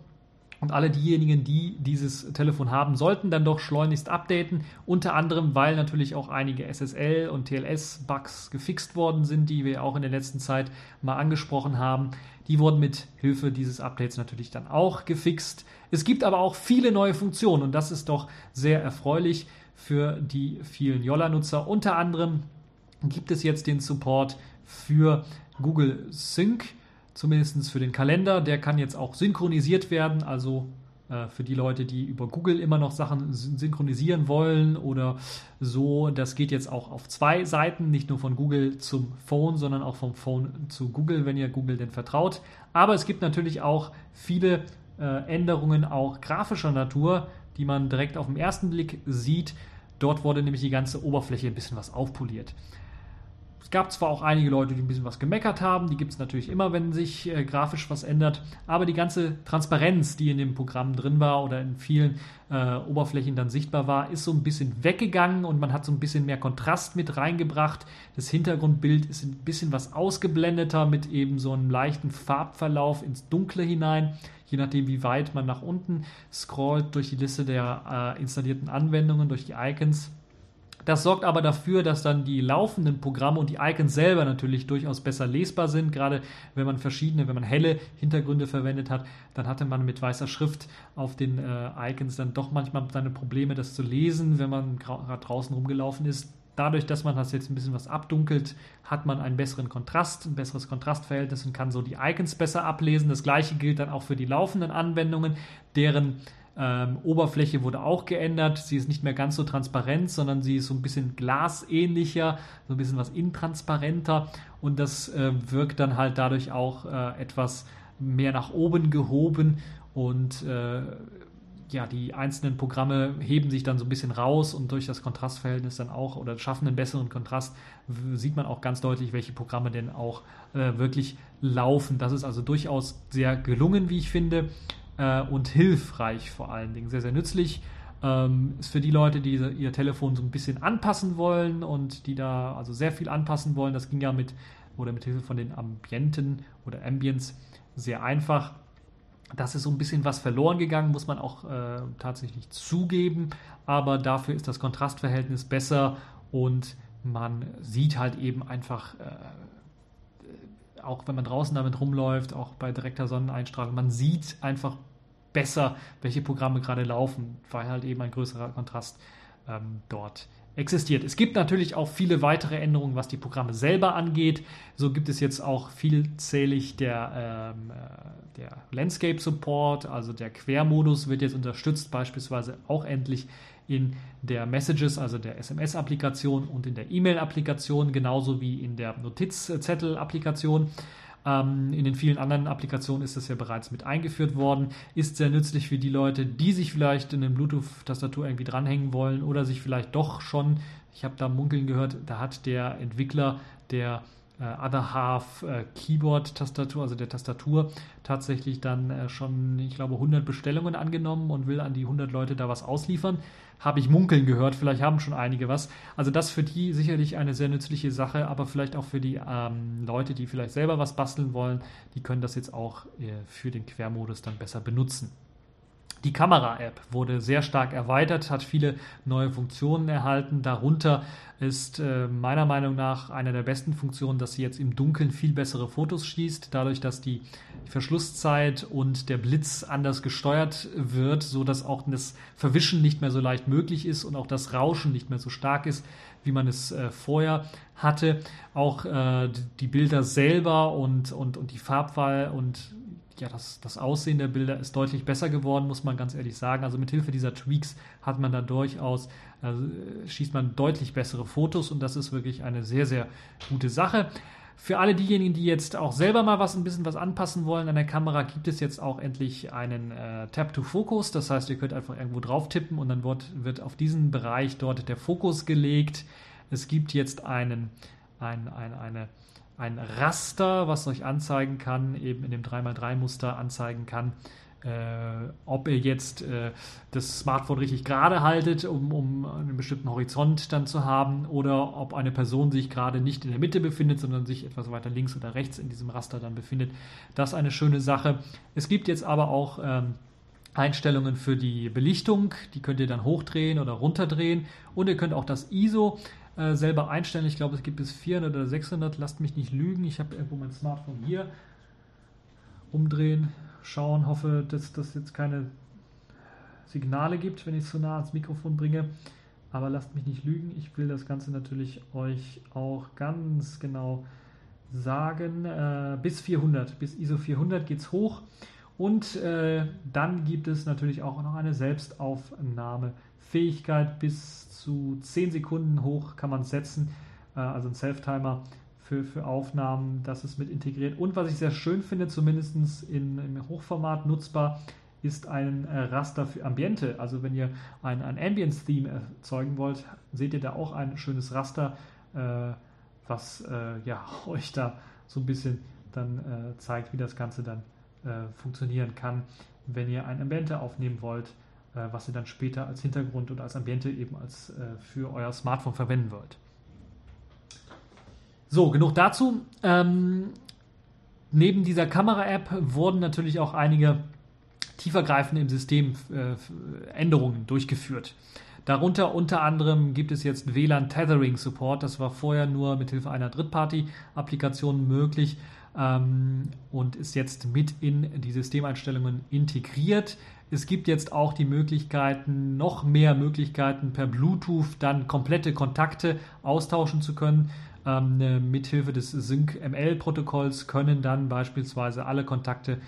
und alle diejenigen, die dieses Telefon haben, sollten dann doch schleunigst updaten. Unter anderem, weil natürlich auch einige SSL- und TLS-Bugs gefixt worden sind, die wir auch in der letzten Zeit mal angesprochen haben. Die wurden mit Hilfe dieses Updates natürlich dann auch gefixt. Es gibt aber auch viele neue Funktionen und das ist doch sehr erfreulich für die vielen Yolla-Nutzer. Unter anderem gibt es jetzt den Support für Google Sync zumindest für den Kalender. Der kann jetzt auch synchronisiert werden, also äh, für die Leute, die über Google immer noch Sachen synchronisieren wollen oder so. Das geht jetzt auch auf zwei Seiten, nicht nur von Google zum Phone, sondern auch vom Phone zu Google, wenn ihr Google denn vertraut. Aber es gibt natürlich auch viele äh, Änderungen, auch grafischer Natur, die man direkt auf den ersten Blick sieht. Dort wurde nämlich die ganze Oberfläche ein bisschen was aufpoliert. Es gab zwar auch einige Leute, die ein bisschen was gemeckert haben, die gibt es natürlich immer, wenn sich äh, grafisch was ändert, aber die ganze Transparenz, die in dem Programm drin war oder in vielen äh, Oberflächen dann sichtbar war, ist so ein bisschen weggegangen und man hat so ein bisschen mehr Kontrast mit reingebracht. Das Hintergrundbild ist ein bisschen was ausgeblendeter mit eben so einem leichten Farbverlauf ins Dunkle hinein je nachdem, wie weit man nach unten scrollt durch die Liste der äh, installierten Anwendungen, durch die Icons. Das sorgt aber dafür, dass dann die laufenden Programme und die Icons selber natürlich durchaus besser lesbar sind. Gerade wenn man verschiedene, wenn man helle Hintergründe verwendet hat, dann hatte man mit weißer Schrift auf den äh, Icons dann doch manchmal seine Probleme, das zu lesen, wenn man gerade draußen rumgelaufen ist. Dadurch, dass man das jetzt ein bisschen was abdunkelt, hat man einen besseren Kontrast, ein besseres Kontrastverhältnis und kann so die Icons besser ablesen. Das gleiche gilt dann auch für die laufenden Anwendungen, deren ähm, Oberfläche wurde auch geändert. Sie ist nicht mehr ganz so transparent, sondern sie ist so ein bisschen glasähnlicher, so ein bisschen was intransparenter und das äh, wirkt dann halt dadurch auch äh, etwas mehr nach oben gehoben und äh, ja, die einzelnen Programme heben sich dann so ein bisschen raus und durch das Kontrastverhältnis dann auch oder schaffen einen besseren Kontrast, sieht man auch ganz deutlich, welche Programme denn auch äh, wirklich laufen. Das ist also durchaus sehr gelungen, wie ich finde äh, und hilfreich vor allen Dingen. Sehr, sehr nützlich. Ähm, ist für die Leute, die ihr Telefon so ein bisschen anpassen wollen und die da also sehr viel anpassen wollen. Das ging ja mit oder mit Hilfe von den Ambienten oder Ambience sehr einfach. Das ist so ein bisschen was verloren gegangen, muss man auch äh, tatsächlich zugeben. Aber dafür ist das Kontrastverhältnis besser und man sieht halt eben einfach äh, auch wenn man draußen damit rumläuft, auch bei direkter Sonneneinstrahlung, man sieht einfach besser, welche Programme gerade laufen, weil halt eben ein größerer Kontrast ähm, dort existiert. Es gibt natürlich auch viele weitere Änderungen, was die Programme selber angeht. So gibt es jetzt auch vielzählig der, ähm, äh, der Landscape Support, also der Quermodus wird jetzt unterstützt, beispielsweise auch endlich in der Messages, also der SMS-Applikation und in der E-Mail-Applikation, genauso wie in der Notizzettel-Applikation. Ähm, in den vielen anderen Applikationen ist das ja bereits mit eingeführt worden. Ist sehr nützlich für die Leute, die sich vielleicht in eine Bluetooth-Tastatur irgendwie dranhängen wollen oder sich vielleicht doch schon, ich habe da munkeln gehört, da hat der Entwickler der Other Half äh, Keyboard-Tastatur, also der Tastatur, tatsächlich dann äh, schon, ich glaube, 100 Bestellungen angenommen und will an die 100 Leute da was ausliefern. Habe ich munkeln gehört, vielleicht haben schon einige was. Also das für die sicherlich eine sehr nützliche Sache, aber vielleicht auch für die ähm, Leute, die vielleicht selber was basteln wollen, die können das jetzt auch äh, für den Quermodus dann besser benutzen. Die Kamera-App wurde sehr stark erweitert, hat viele neue Funktionen erhalten. Darunter ist äh, meiner Meinung nach eine der besten Funktionen, dass sie jetzt im Dunkeln viel bessere Fotos schießt, dadurch, dass die Verschlusszeit und der Blitz anders gesteuert wird, so dass auch das Verwischen nicht mehr so leicht möglich ist und auch das Rauschen nicht mehr so stark ist, wie man es äh, vorher hatte. Auch äh, die Bilder selber und, und, und die Farbwahl und ja, das, das Aussehen der Bilder ist deutlich besser geworden, muss man ganz ehrlich sagen. Also mit Hilfe dieser Tweaks hat man da durchaus, also schießt man deutlich bessere Fotos und das ist wirklich eine sehr, sehr gute Sache. Für alle diejenigen, die jetzt auch selber mal was ein bisschen was anpassen wollen an der Kamera, gibt es jetzt auch endlich einen äh, Tap to Focus. Das heißt, ihr könnt einfach irgendwo drauf tippen und dann wird, wird auf diesen Bereich dort der Fokus gelegt. Es gibt jetzt einen, ein, ein, eine ein Raster, was euch anzeigen kann, eben in dem 3x3-Muster anzeigen kann, äh, ob ihr jetzt äh, das Smartphone richtig gerade haltet, um, um einen bestimmten Horizont dann zu haben, oder ob eine Person sich gerade nicht in der Mitte befindet, sondern sich etwas weiter links oder rechts in diesem Raster dann befindet. Das ist eine schöne Sache. Es gibt jetzt aber auch ähm, Einstellungen für die Belichtung, die könnt ihr dann hochdrehen oder runterdrehen und ihr könnt auch das ISO äh, selber einstellen. Ich glaube, es gibt bis 400 oder 600. Lasst mich nicht lügen. Ich habe irgendwo mein Smartphone hier. Umdrehen, schauen. Hoffe, dass das jetzt keine Signale gibt, wenn ich es zu nah ans Mikrofon bringe. Aber lasst mich nicht lügen. Ich will das Ganze natürlich euch auch ganz genau sagen. Äh, bis 400, bis ISO 400 geht es hoch. Und äh, dann gibt es natürlich auch noch eine Selbstaufnahmefähigkeit bis zu 10 Sekunden hoch kann man setzen, äh, also ein Self-Timer für, für Aufnahmen, das ist mit integriert. Und was ich sehr schön finde, zumindest in, im Hochformat nutzbar, ist ein äh, Raster für Ambiente. Also wenn ihr ein, ein Ambience-Theme erzeugen wollt, seht ihr da auch ein schönes Raster, äh, was äh, ja, euch da so ein bisschen dann äh, zeigt, wie das Ganze dann äh, funktionieren kann, wenn ihr ein Ambiente aufnehmen wollt was ihr dann später als Hintergrund oder als Ambiente eben als äh, für euer Smartphone verwenden wollt. So, genug dazu. Ähm, neben dieser Kamera-App wurden natürlich auch einige tiefergreifende im System äh, Änderungen durchgeführt. Darunter unter anderem gibt es jetzt WLAN Tethering Support. Das war vorher nur mit Hilfe einer Drittparty-Applikation möglich ähm, und ist jetzt mit in die Systemeinstellungen integriert. Es gibt jetzt auch die Möglichkeiten, noch mehr Möglichkeiten per Bluetooth dann komplette Kontakte austauschen zu können. Ähm, äh, mithilfe des Sync-ML-Protokolls können dann beispielsweise alle Kontakte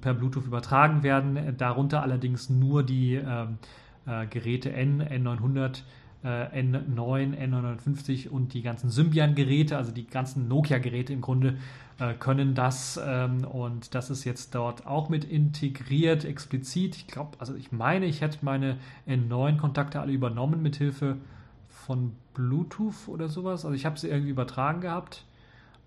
per Bluetooth übertragen werden, darunter allerdings nur die ähm, äh, Geräte N, N900, äh, N9, N950 und die ganzen Symbian-Geräte, also die ganzen Nokia-Geräte im Grunde äh, können das ähm, und das ist jetzt dort auch mit integriert, explizit. Ich glaube, also ich meine, ich hätte meine N9-Kontakte alle übernommen mit Hilfe von Bluetooth oder sowas. Also ich habe sie irgendwie übertragen gehabt.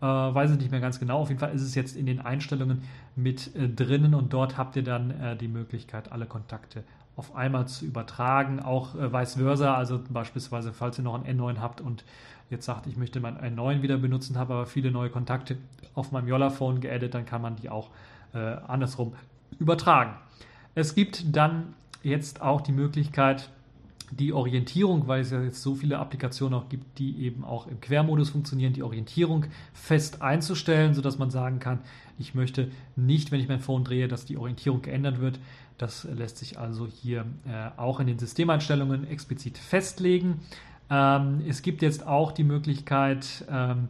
Äh, weiß ich nicht mehr ganz genau. Auf jeden Fall ist es jetzt in den Einstellungen mit äh, drinnen und dort habt ihr dann äh, die Möglichkeit, alle Kontakte auf einmal zu übertragen. Auch äh, vice versa, also beispielsweise, falls ihr noch ein N9 habt und jetzt sagt, ich möchte mein N9 wieder benutzen, habe aber viele neue Kontakte auf meinem Yolla-Phone geaddet, dann kann man die auch äh, andersrum übertragen. Es gibt dann jetzt auch die Möglichkeit, die Orientierung, weil es ja jetzt so viele Applikationen auch gibt, die eben auch im Quermodus funktionieren, die Orientierung fest einzustellen, sodass man sagen kann, ich möchte nicht, wenn ich mein Phone drehe, dass die Orientierung geändert wird. Das lässt sich also hier äh, auch in den Systemeinstellungen explizit festlegen. Ähm, es gibt jetzt auch die Möglichkeit, ähm,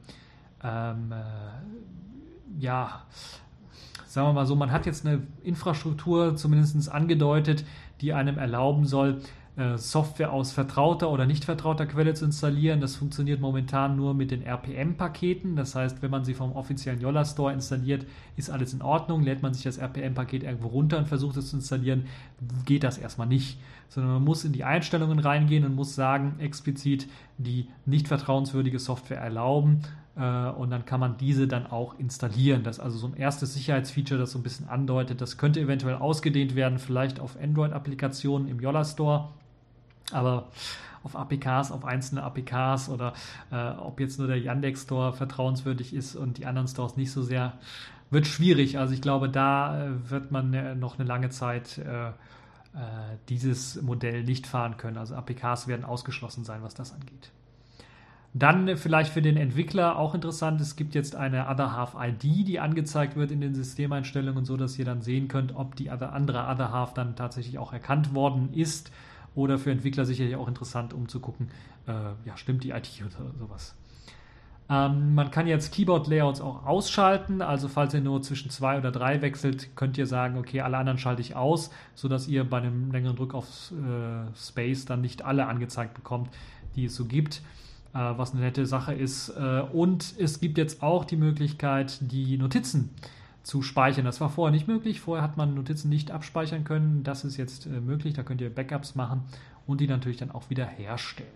ähm, äh, ja, sagen wir mal so, man hat jetzt eine Infrastruktur zumindest angedeutet, die einem erlauben soll, Software aus vertrauter oder nicht vertrauter Quelle zu installieren. Das funktioniert momentan nur mit den RPM-Paketen. Das heißt, wenn man sie vom offiziellen Yolla Store installiert, ist alles in Ordnung. Lädt man sich das RPM-Paket irgendwo runter und versucht es zu installieren, geht das erstmal nicht. Sondern man muss in die Einstellungen reingehen und muss sagen, explizit die nicht vertrauenswürdige Software erlauben äh, und dann kann man diese dann auch installieren. Das ist also so ein erstes Sicherheitsfeature, das so ein bisschen andeutet. Das könnte eventuell ausgedehnt werden, vielleicht auf Android-Applikationen im Yolla Store, aber auf APKs, auf einzelne APKs oder äh, ob jetzt nur der Yandex Store vertrauenswürdig ist und die anderen Stores nicht so sehr, wird schwierig. Also ich glaube, da äh, wird man äh, noch eine lange Zeit äh, dieses Modell nicht fahren können. Also APKs werden ausgeschlossen sein, was das angeht. Dann vielleicht für den Entwickler auch interessant, es gibt jetzt eine Other Half ID, die angezeigt wird in den Systemeinstellungen, so dass ihr dann sehen könnt, ob die andere Other Half dann tatsächlich auch erkannt worden ist. Oder für Entwickler sicherlich auch interessant, um zu gucken, äh, ja, stimmt die IT oder sowas. Ähm, man kann jetzt Keyboard-Layouts auch ausschalten. Also falls ihr nur zwischen zwei oder drei wechselt, könnt ihr sagen, okay, alle anderen schalte ich aus, sodass ihr bei einem längeren Druck auf äh, Space dann nicht alle angezeigt bekommt, die es so gibt. Äh, was eine nette Sache ist. Äh, und es gibt jetzt auch die Möglichkeit, die Notizen zu speichern. Das war vorher nicht möglich. Vorher hat man Notizen nicht abspeichern können. Das ist jetzt äh, möglich. Da könnt ihr Backups machen und die natürlich dann auch wieder herstellen.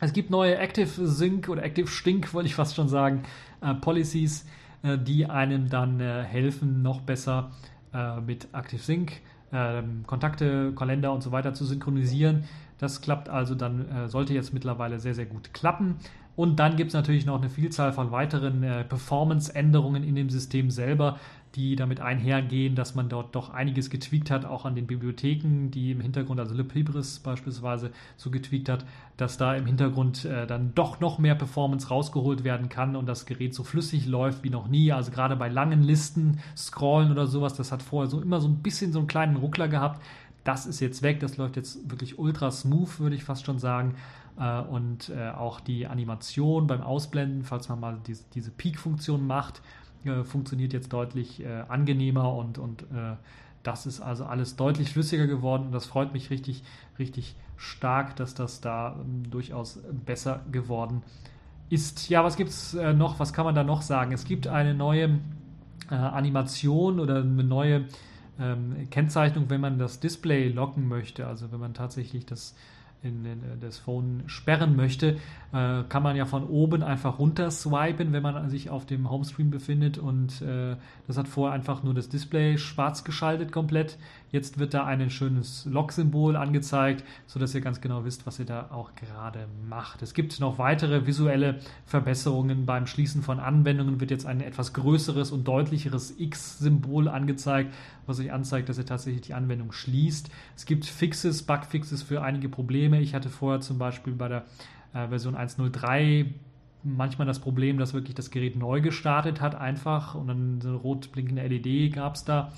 Es gibt neue Active Sync oder Active Stink, wollte ich fast schon sagen, äh, Policies, äh, die einem dann äh, helfen, noch besser mit Active Sync ähm, Kontakte, Kalender und so weiter zu synchronisieren. Das klappt also dann, äh, sollte jetzt mittlerweile sehr, sehr gut klappen. Und dann gibt es natürlich noch eine Vielzahl von weiteren äh, Performance-Änderungen in dem System selber, die damit einhergehen, dass man dort doch einiges getweakt hat, auch an den Bibliotheken, die im Hintergrund, also Libris beispielsweise, so getweakt hat, dass da im Hintergrund äh, dann doch noch mehr Performance rausgeholt werden kann und das Gerät so flüssig läuft wie noch nie. Also gerade bei langen Listen, Scrollen oder sowas, das hat vorher so immer so ein bisschen so einen kleinen Ruckler gehabt. Das ist jetzt weg, das läuft jetzt wirklich ultra smooth, würde ich fast schon sagen. Äh, und äh, auch die Animation beim Ausblenden, falls man mal diese, diese Peak-Funktion macht, äh, funktioniert jetzt deutlich angenehmer und, und das ist also alles deutlich flüssiger geworden und das freut mich richtig, richtig stark, dass das da ähm, durchaus besser geworden ist. Ja, was gibt es noch? Was kann man da noch sagen? Es gibt eine neue Animation oder eine neue ähm, Kennzeichnung, wenn man das Display locken möchte, also wenn man tatsächlich das in, in, äh, das Phone sperren möchte, äh, kann man ja von oben einfach runter swipen, wenn man sich auf dem Homescreen befindet und äh, das hat vorher einfach nur das Display schwarz geschaltet komplett. Jetzt wird da ein schönes Lock-Symbol angezeigt, sodass ihr ganz genau wisst, was ihr da auch gerade macht. Es gibt noch weitere visuelle Verbesserungen. Beim Schließen von Anwendungen wird jetzt ein etwas größeres und deutlicheres X-Symbol angezeigt, was euch anzeigt, dass ihr tatsächlich die Anwendung schließt. Es gibt Fixes, Bugfixes für einige Probleme. Ich hatte vorher zum Beispiel bei der äh, Version 1.03 manchmal das Problem, dass wirklich das Gerät neu gestartet hat, einfach und dann so eine rot blinkende LED gab es da.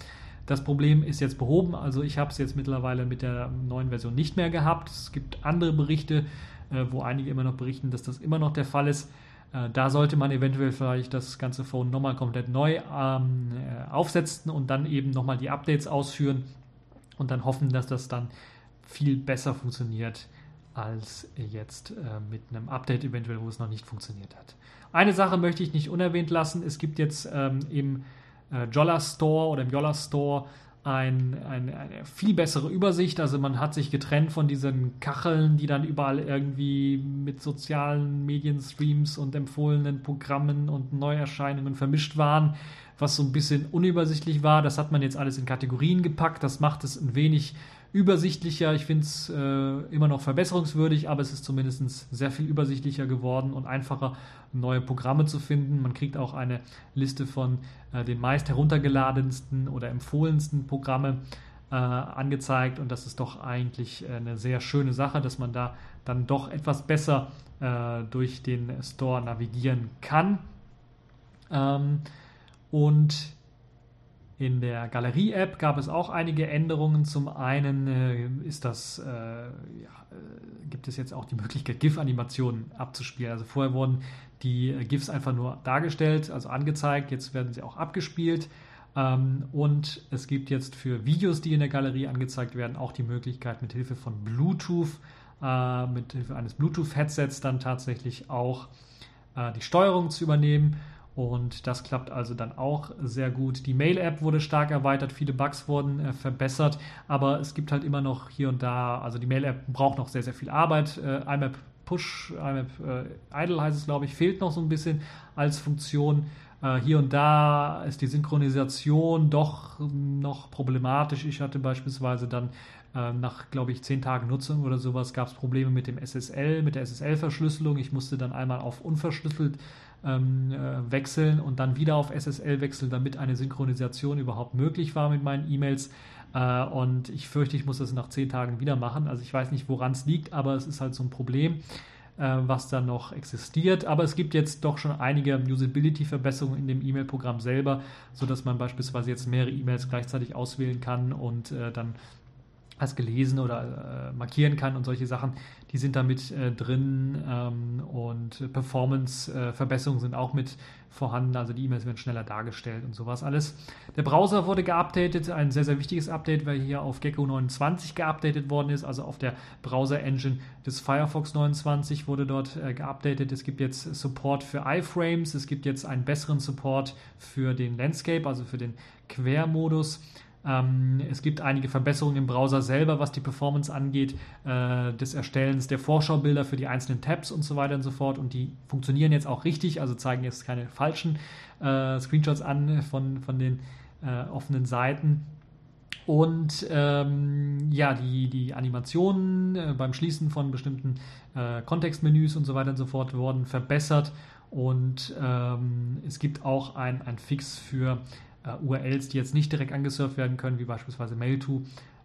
Das Problem ist jetzt behoben, also ich habe es jetzt mittlerweile mit der neuen Version nicht mehr gehabt. Es gibt andere Berichte, äh, wo einige immer noch berichten, dass das immer noch der Fall ist. Äh, da sollte man eventuell vielleicht das ganze Phone nochmal komplett neu ähm, äh, aufsetzen und dann eben nochmal die Updates ausführen und dann hoffen, dass das dann viel besser funktioniert als jetzt äh, mit einem Update eventuell, wo es noch nicht funktioniert hat. Eine Sache möchte ich nicht unerwähnt lassen. Es gibt jetzt ähm, im äh, Jolla Store oder im Jolla Store ein, ein, eine viel bessere Übersicht. Also man hat sich getrennt von diesen Kacheln, die dann überall irgendwie mit sozialen Medienstreams und empfohlenen Programmen und Neuerscheinungen vermischt waren, was so ein bisschen unübersichtlich war. Das hat man jetzt alles in Kategorien gepackt. Das macht es ein wenig übersichtlicher. Ich finde es äh, immer noch verbesserungswürdig, aber es ist zumindest sehr viel übersichtlicher geworden und einfacher, neue Programme zu finden. Man kriegt auch eine Liste von äh, den meist heruntergeladensten oder empfohlensten Programme äh, angezeigt und das ist doch eigentlich eine sehr schöne Sache, dass man da dann doch etwas besser äh, durch den Store navigieren kann. Ähm, und in der Galerie-App gab es auch einige Änderungen. Zum einen äh, ist das, äh, ja, äh, gibt es jetzt auch die Möglichkeit, GIF-Animationen abzuspielen. Also vorher wurden die äh, GIFs einfach nur dargestellt, also angezeigt. Jetzt werden sie auch abgespielt. Ähm, und es gibt jetzt für Videos, die in der Galerie angezeigt werden, auch die Möglichkeit, mit Hilfe von Bluetooth, äh, mit Hilfe eines Bluetooth-Headsets dann tatsächlich auch äh, die Steuerung zu übernehmen. Und das klappt also dann auch sehr gut. Die Mail-App wurde stark erweitert, viele Bugs wurden äh, verbessert, aber es gibt halt immer noch hier und da, also die Mail-App braucht noch sehr, sehr viel Arbeit. Äh, IMAP Push, IMAP äh, Idle heißt es, glaube ich, fehlt noch so ein bisschen als Funktion. Äh, hier und da ist die Synchronisation doch noch problematisch. Ich hatte beispielsweise dann äh, nach, glaube ich, zehn Tagen Nutzung oder sowas gab es Probleme mit dem SSL, mit der SSL-Verschlüsselung. Ich musste dann einmal auf unverschlüsselt ähm, äh, wechseln und dann wieder auf SSL wechseln, damit eine Synchronisation überhaupt möglich war mit meinen E-Mails. Äh, und ich fürchte, ich muss das nach zehn Tagen wieder machen. Also ich weiß nicht, woran es liegt, aber es ist halt so ein Problem, äh, was da noch existiert. Aber es gibt jetzt doch schon einige Usability-Verbesserungen in dem E-Mail-Programm selber, sodass man beispielsweise jetzt mehrere E-Mails gleichzeitig auswählen kann und äh, dann als gelesen oder äh, markieren kann und solche Sachen, die sind da mit äh, drin ähm, und Performance-Verbesserungen äh, sind auch mit vorhanden, also die E-Mails werden schneller dargestellt und sowas alles. Der Browser wurde geupdatet, ein sehr, sehr wichtiges Update, weil hier auf Gecko 29 geupdatet worden ist, also auf der Browser-Engine des Firefox 29 wurde dort äh, geupdatet. Es gibt jetzt Support für iFrames, es gibt jetzt einen besseren Support für den Landscape, also für den Quermodus. Ähm, es gibt einige Verbesserungen im Browser selber, was die Performance angeht, äh, des Erstellens der Vorschaubilder für die einzelnen Tabs und so weiter und so fort. Und die funktionieren jetzt auch richtig, also zeigen jetzt keine falschen äh, Screenshots an von, von den äh, offenen Seiten. Und ähm, ja, die, die Animationen äh, beim Schließen von bestimmten äh, Kontextmenüs und so weiter und so fort wurden verbessert. Und ähm, es gibt auch ein, ein Fix für URLs, die jetzt nicht direkt angesurft werden können, wie beispielsweise Mail-to,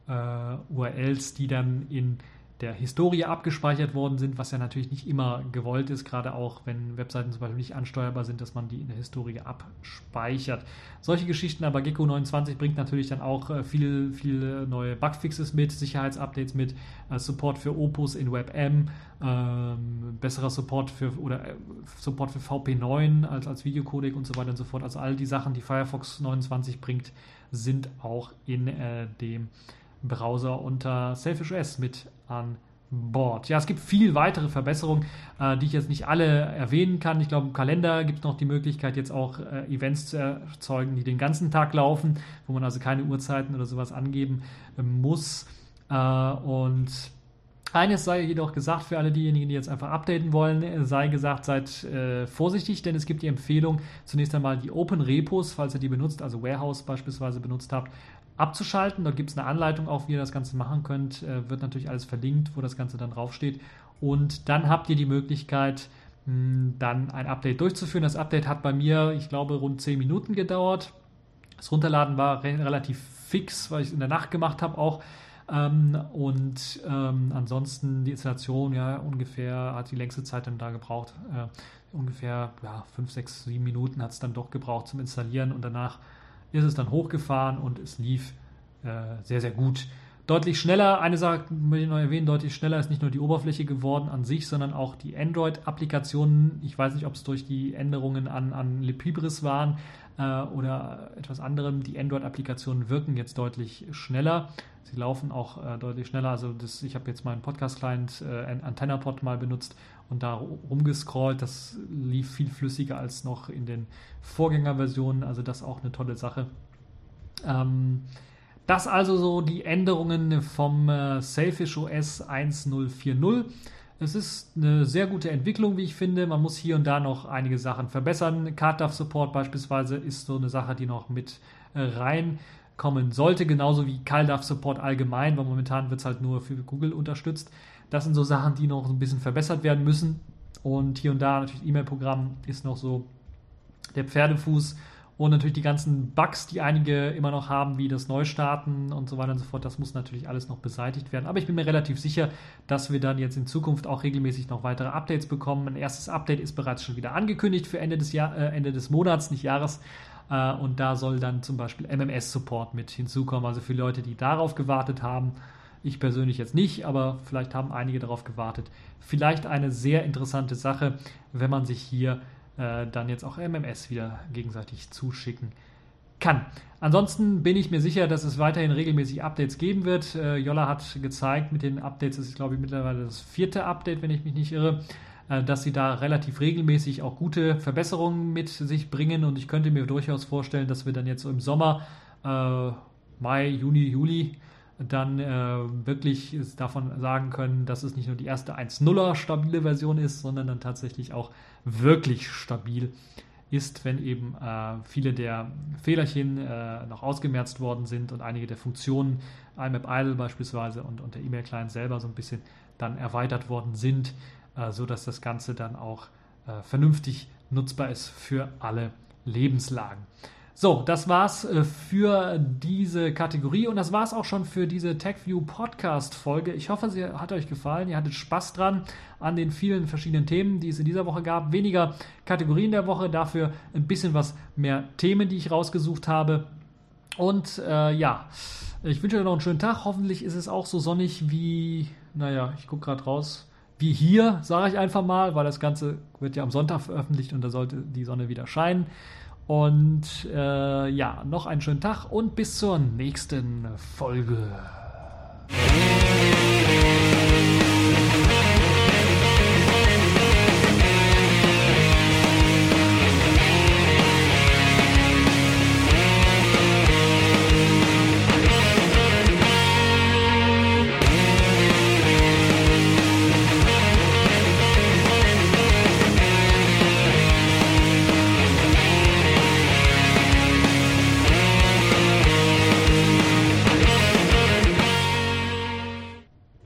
äh, URLs, die dann in der Historie abgespeichert worden sind, was ja natürlich nicht immer gewollt ist, gerade auch wenn Webseiten zum Beispiel nicht ansteuerbar sind, dass man die in der Historie abspeichert. Solche Geschichten, aber Gecko 29 bringt natürlich dann auch äh, viel, viele neue Bugfixes mit, Sicherheitsupdates mit, äh, Support für Opus in WebM, ähm, besserer Support für oder äh, Support für VP9 als, als Videocodec und so weiter und so fort. Also all die Sachen, die Firefox 29 bringt, sind auch in äh, dem Browser unter Selfish OS mit an Bord. Ja, es gibt viel weitere Verbesserungen, äh, die ich jetzt nicht alle erwähnen kann. Ich glaube, im Kalender gibt es noch die Möglichkeit, jetzt auch äh, Events zu erzeugen, die den ganzen Tag laufen, wo man also keine Uhrzeiten oder sowas angeben äh, muss. Äh, und eines sei jedoch gesagt für alle diejenigen, die jetzt einfach updaten wollen, sei gesagt, seid äh, vorsichtig, denn es gibt die Empfehlung, zunächst einmal die Open Repos, falls ihr die benutzt, also Warehouse beispielsweise benutzt habt, abzuschalten. Dort gibt es eine Anleitung auch, wie ihr das Ganze machen könnt. Äh, wird natürlich alles verlinkt, wo das Ganze dann draufsteht. Und dann habt ihr die Möglichkeit, mh, dann ein Update durchzuführen. Das Update hat bei mir, ich glaube, rund 10 Minuten gedauert. Das Runterladen war re relativ fix, weil ich es in der Nacht gemacht habe auch. Ähm, und ähm, ansonsten die Installation, ja, ungefähr hat die längste Zeit dann da gebraucht. Äh, ungefähr ja, 5, 6, 7 Minuten hat es dann doch gebraucht zum Installieren und danach ist es dann hochgefahren und es lief äh, sehr, sehr gut. Deutlich schneller, eine Sache möchte ich noch erwähnen, deutlich schneller ist nicht nur die Oberfläche geworden an sich, sondern auch die Android-Applikationen. Ich weiß nicht, ob es durch die Änderungen an, an Libris waren äh, oder etwas anderem. Die Android-Applikationen wirken jetzt deutlich schneller. Sie laufen auch äh, deutlich schneller. Also das, ich habe jetzt meinen Podcast-Client äh, AntennaPod mal benutzt und da rumgescrollt. Das lief viel flüssiger als noch in den Vorgängerversionen. Also das auch eine tolle Sache. Ähm, das also so die Änderungen vom äh, Selfish OS 1040. Es ist eine sehr gute Entwicklung, wie ich finde. Man muss hier und da noch einige Sachen verbessern. CardDAV Support beispielsweise ist so eine Sache, die noch mit äh, reinkommen sollte, genauso wie CalDAV Support allgemein, weil momentan wird es halt nur für Google unterstützt. Das sind so Sachen, die noch ein bisschen verbessert werden müssen. Und hier und da natürlich E-Mail-Programm ist noch so der Pferdefuß. Und natürlich die ganzen Bugs, die einige immer noch haben, wie das Neustarten und so weiter und so fort, das muss natürlich alles noch beseitigt werden. Aber ich bin mir relativ sicher, dass wir dann jetzt in Zukunft auch regelmäßig noch weitere Updates bekommen. Ein erstes Update ist bereits schon wieder angekündigt für Ende des, Jahr, äh, Ende des Monats, nicht Jahres. Äh, und da soll dann zum Beispiel MMS-Support mit hinzukommen. Also für Leute, die darauf gewartet haben, ich persönlich jetzt nicht, aber vielleicht haben einige darauf gewartet. Vielleicht eine sehr interessante Sache, wenn man sich hier äh, dann jetzt auch MMS wieder gegenseitig zuschicken kann. Ansonsten bin ich mir sicher, dass es weiterhin regelmäßig Updates geben wird. Äh, Jolla hat gezeigt mit den Updates, das ist glaube ich mittlerweile das vierte Update, wenn ich mich nicht irre, äh, dass sie da relativ regelmäßig auch gute Verbesserungen mit sich bringen und ich könnte mir durchaus vorstellen, dass wir dann jetzt im Sommer, äh, Mai, Juni, Juli, dann äh, wirklich davon sagen können, dass es nicht nur die erste 1.0er stabile Version ist, sondern dann tatsächlich auch wirklich stabil ist wenn eben äh, viele der Fehlerchen äh, noch ausgemerzt worden sind und einige der Funktionen, IMAP Idle beispielsweise und, und der E-Mail-Client selber so ein bisschen dann erweitert worden sind, äh, sodass das Ganze dann auch äh, vernünftig nutzbar ist für alle Lebenslagen. So, das war's äh, für diese Kategorie und das war's auch schon für diese TechView Podcast Folge. Ich hoffe, sie hat euch gefallen. Ihr hattet Spaß dran an den vielen verschiedenen Themen, die es in dieser Woche gab. Weniger Kategorien der Woche, dafür ein bisschen was mehr Themen, die ich rausgesucht habe. Und äh, ja, ich wünsche euch noch einen schönen Tag. Hoffentlich ist es auch so sonnig wie, naja, ich gucke gerade raus, wie hier, sage ich einfach mal, weil das Ganze wird ja am Sonntag veröffentlicht und da sollte die Sonne wieder scheinen. Und äh, ja, noch einen schönen Tag und bis zur nächsten Folge.